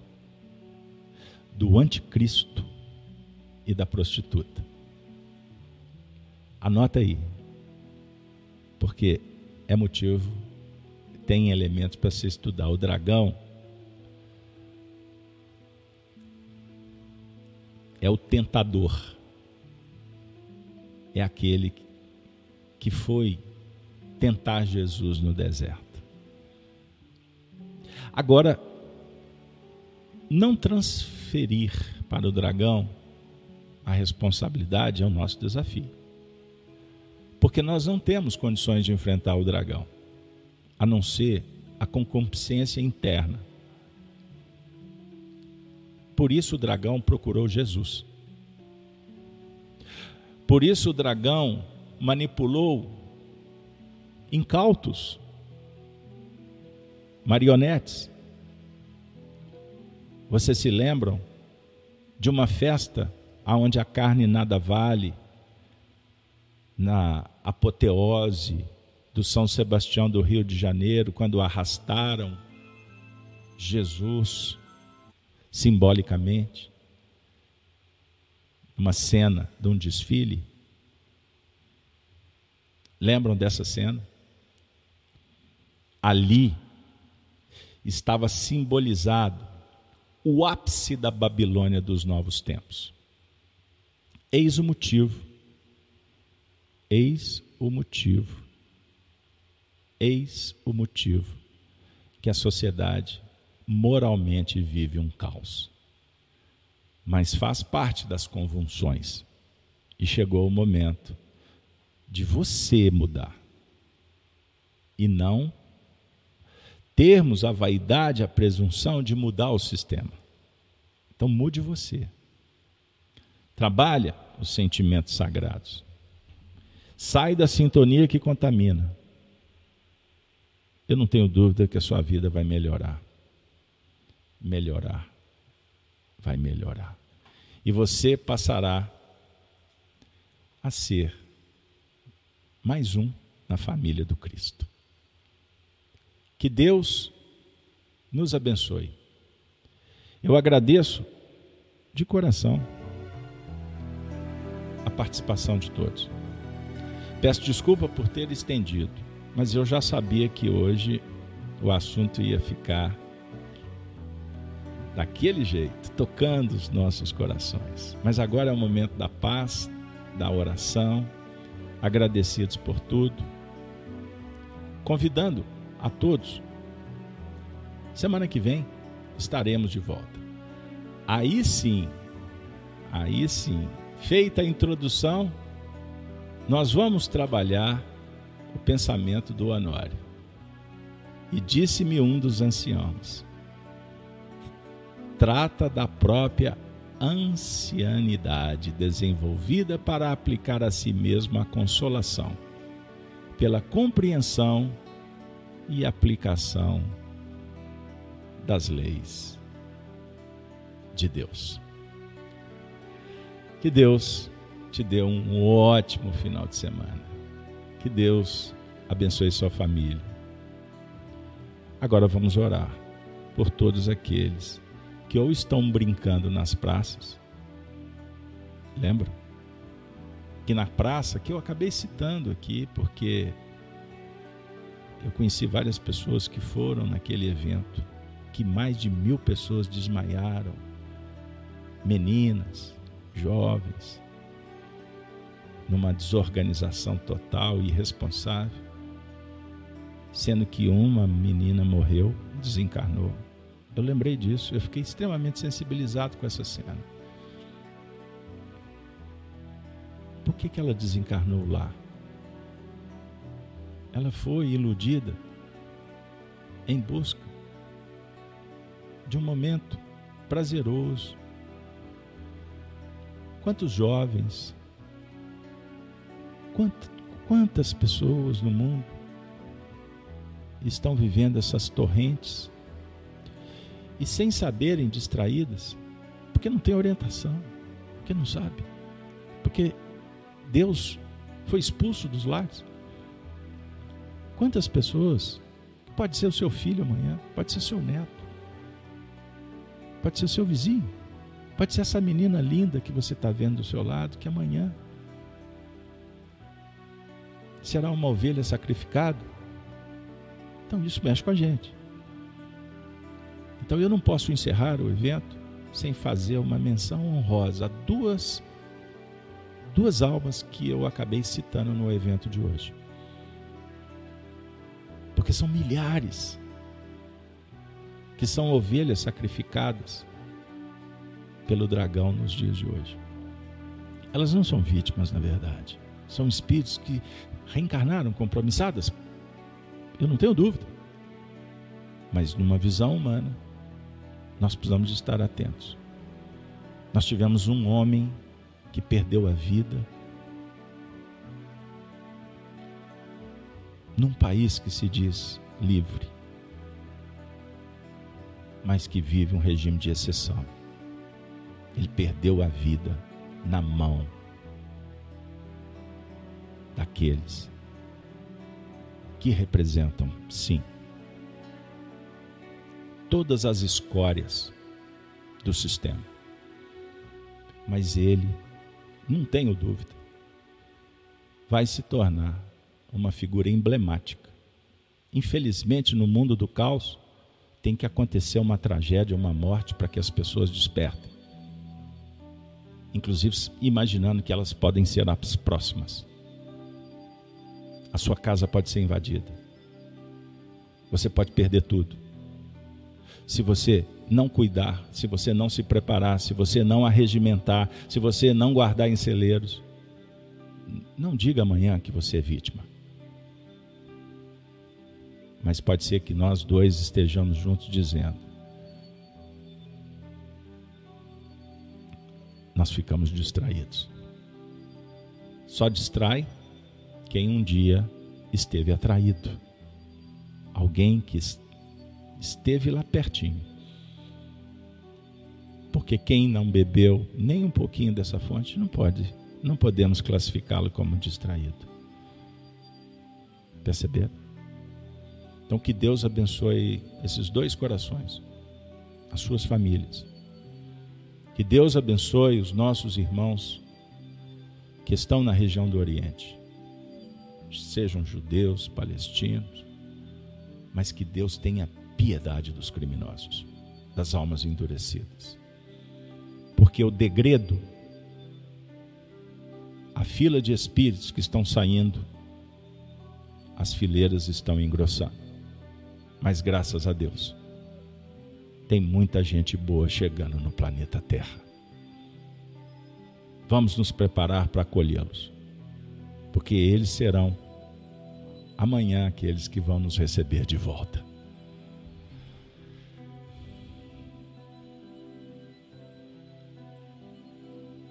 Speaker 1: do anticristo e da prostituta. Anota aí, porque é motivo, tem elementos para se estudar. O dragão é o tentador é aquele que foi tentar Jesus no deserto. Agora, não transferir para o dragão a responsabilidade é o nosso desafio. Porque nós não temos condições de enfrentar o dragão, a não ser a concupiscência interna. Por isso o dragão procurou Jesus. Por isso o dragão manipulou incautos, marionetes. Vocês se lembram de uma festa onde a carne nada vale, na apoteose do São Sebastião do Rio de Janeiro, quando arrastaram Jesus simbolicamente? uma cena de um desfile. Lembram dessa cena? Ali estava simbolizado o ápice da Babilônia dos novos tempos. Eis o motivo. Eis o motivo. Eis o motivo que a sociedade moralmente vive um caos mas faz parte das convulsões. E chegou o momento de você mudar e não termos a vaidade, a presunção de mudar o sistema. Então mude você. Trabalha os sentimentos sagrados. Sai da sintonia que contamina. Eu não tenho dúvida que a sua vida vai melhorar. Melhorar. Vai melhorar e você passará a ser mais um na família do Cristo. Que Deus nos abençoe. Eu agradeço de coração a participação de todos. Peço desculpa por ter estendido, mas eu já sabia que hoje o assunto ia ficar daquele jeito, tocando os nossos corações. Mas agora é o momento da paz, da oração, agradecidos por tudo, convidando a todos. Semana que vem estaremos de volta. Aí sim, aí sim, feita a introdução, nós vamos trabalhar o pensamento do Honório. E disse-me um dos anciãos: trata da própria ancianidade desenvolvida para aplicar a si mesmo a consolação, pela compreensão e aplicação das leis de Deus. Que Deus te dê um ótimo final de semana. Que Deus abençoe sua família. Agora vamos orar por todos aqueles que ou estão brincando nas praças. Lembra? Que na praça, que eu acabei citando aqui, porque eu conheci várias pessoas que foram naquele evento, que mais de mil pessoas desmaiaram, meninas, jovens, numa desorganização total e irresponsável, sendo que uma menina morreu, desencarnou. Eu lembrei disso, eu fiquei extremamente sensibilizado com essa cena. Por que, que ela desencarnou lá? Ela foi iludida em busca de um momento prazeroso. Quantos jovens, quantas pessoas no mundo estão vivendo essas torrentes e sem saberem distraídas, porque não tem orientação, porque não sabe, porque Deus foi expulso dos lares. Quantas pessoas, pode ser o seu filho amanhã, pode ser seu neto, pode ser seu vizinho, pode ser essa menina linda que você está vendo do seu lado, que amanhã será uma ovelha sacrificada. Então isso mexe com a gente. Então eu não posso encerrar o evento sem fazer uma menção honrosa a duas, duas almas que eu acabei citando no evento de hoje. Porque são milhares que são ovelhas sacrificadas pelo dragão nos dias de hoje. Elas não são vítimas, na verdade. São espíritos que reencarnaram compromissadas. Eu não tenho dúvida. Mas numa visão humana, nós precisamos estar atentos. Nós tivemos um homem que perdeu a vida num país que se diz livre, mas que vive um regime de exceção. Ele perdeu a vida na mão daqueles que representam, sim, todas as escórias do sistema. Mas ele, não tenho dúvida, vai se tornar uma figura emblemática. Infelizmente, no mundo do caos, tem que acontecer uma tragédia, uma morte, para que as pessoas despertem. Inclusive imaginando que elas podem ser as próximas. A sua casa pode ser invadida. Você pode perder tudo se você não cuidar, se você não se preparar, se você não arregimentar, se você não guardar em celeiros. Não diga amanhã que você é vítima. Mas pode ser que nós dois estejamos juntos dizendo: nós ficamos distraídos. Só distrai quem um dia esteve atraído. Alguém que esteve lá pertinho. Porque quem não bebeu nem um pouquinho dessa fonte não pode, não podemos classificá-lo como distraído. Perceberam? Então que Deus abençoe esses dois corações, as suas famílias. Que Deus abençoe os nossos irmãos que estão na região do Oriente, sejam judeus, palestinos, mas que Deus tenha piedade dos criminosos, das almas endurecidas. Porque o degredo, a fila de espíritos que estão saindo, as fileiras estão engrossando. Mas graças a Deus, tem muita gente boa chegando no planeta Terra. Vamos nos preparar para acolhê-los, porque eles serão amanhã aqueles que vão nos receber de volta.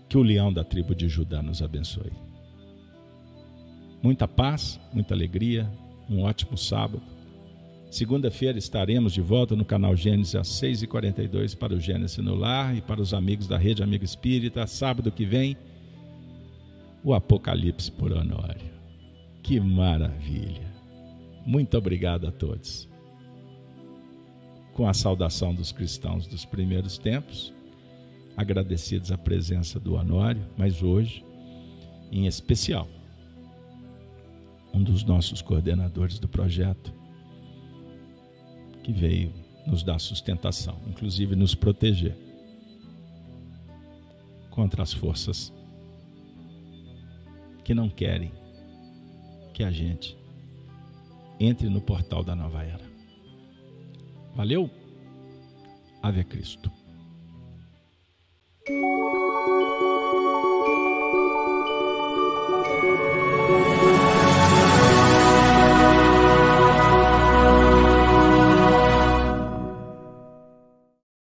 Speaker 1: Que o leão da tribo de Judá nos abençoe. Muita paz, muita alegria, um ótimo sábado. Segunda-feira estaremos de volta no canal Gênesis às 6h42 para o Gênesis no Lar e para os amigos da Rede Amigo Espírita. Sábado que vem, o Apocalipse por Honório. Que maravilha! Muito obrigado a todos. Com a saudação dos cristãos dos primeiros tempos, agradecidos a presença do Honório, mas hoje, em especial, um dos nossos coordenadores do projeto, que veio nos dar sustentação, inclusive nos proteger contra as forças que não querem que a gente entre no portal da nova era. Valeu? Ave Cristo.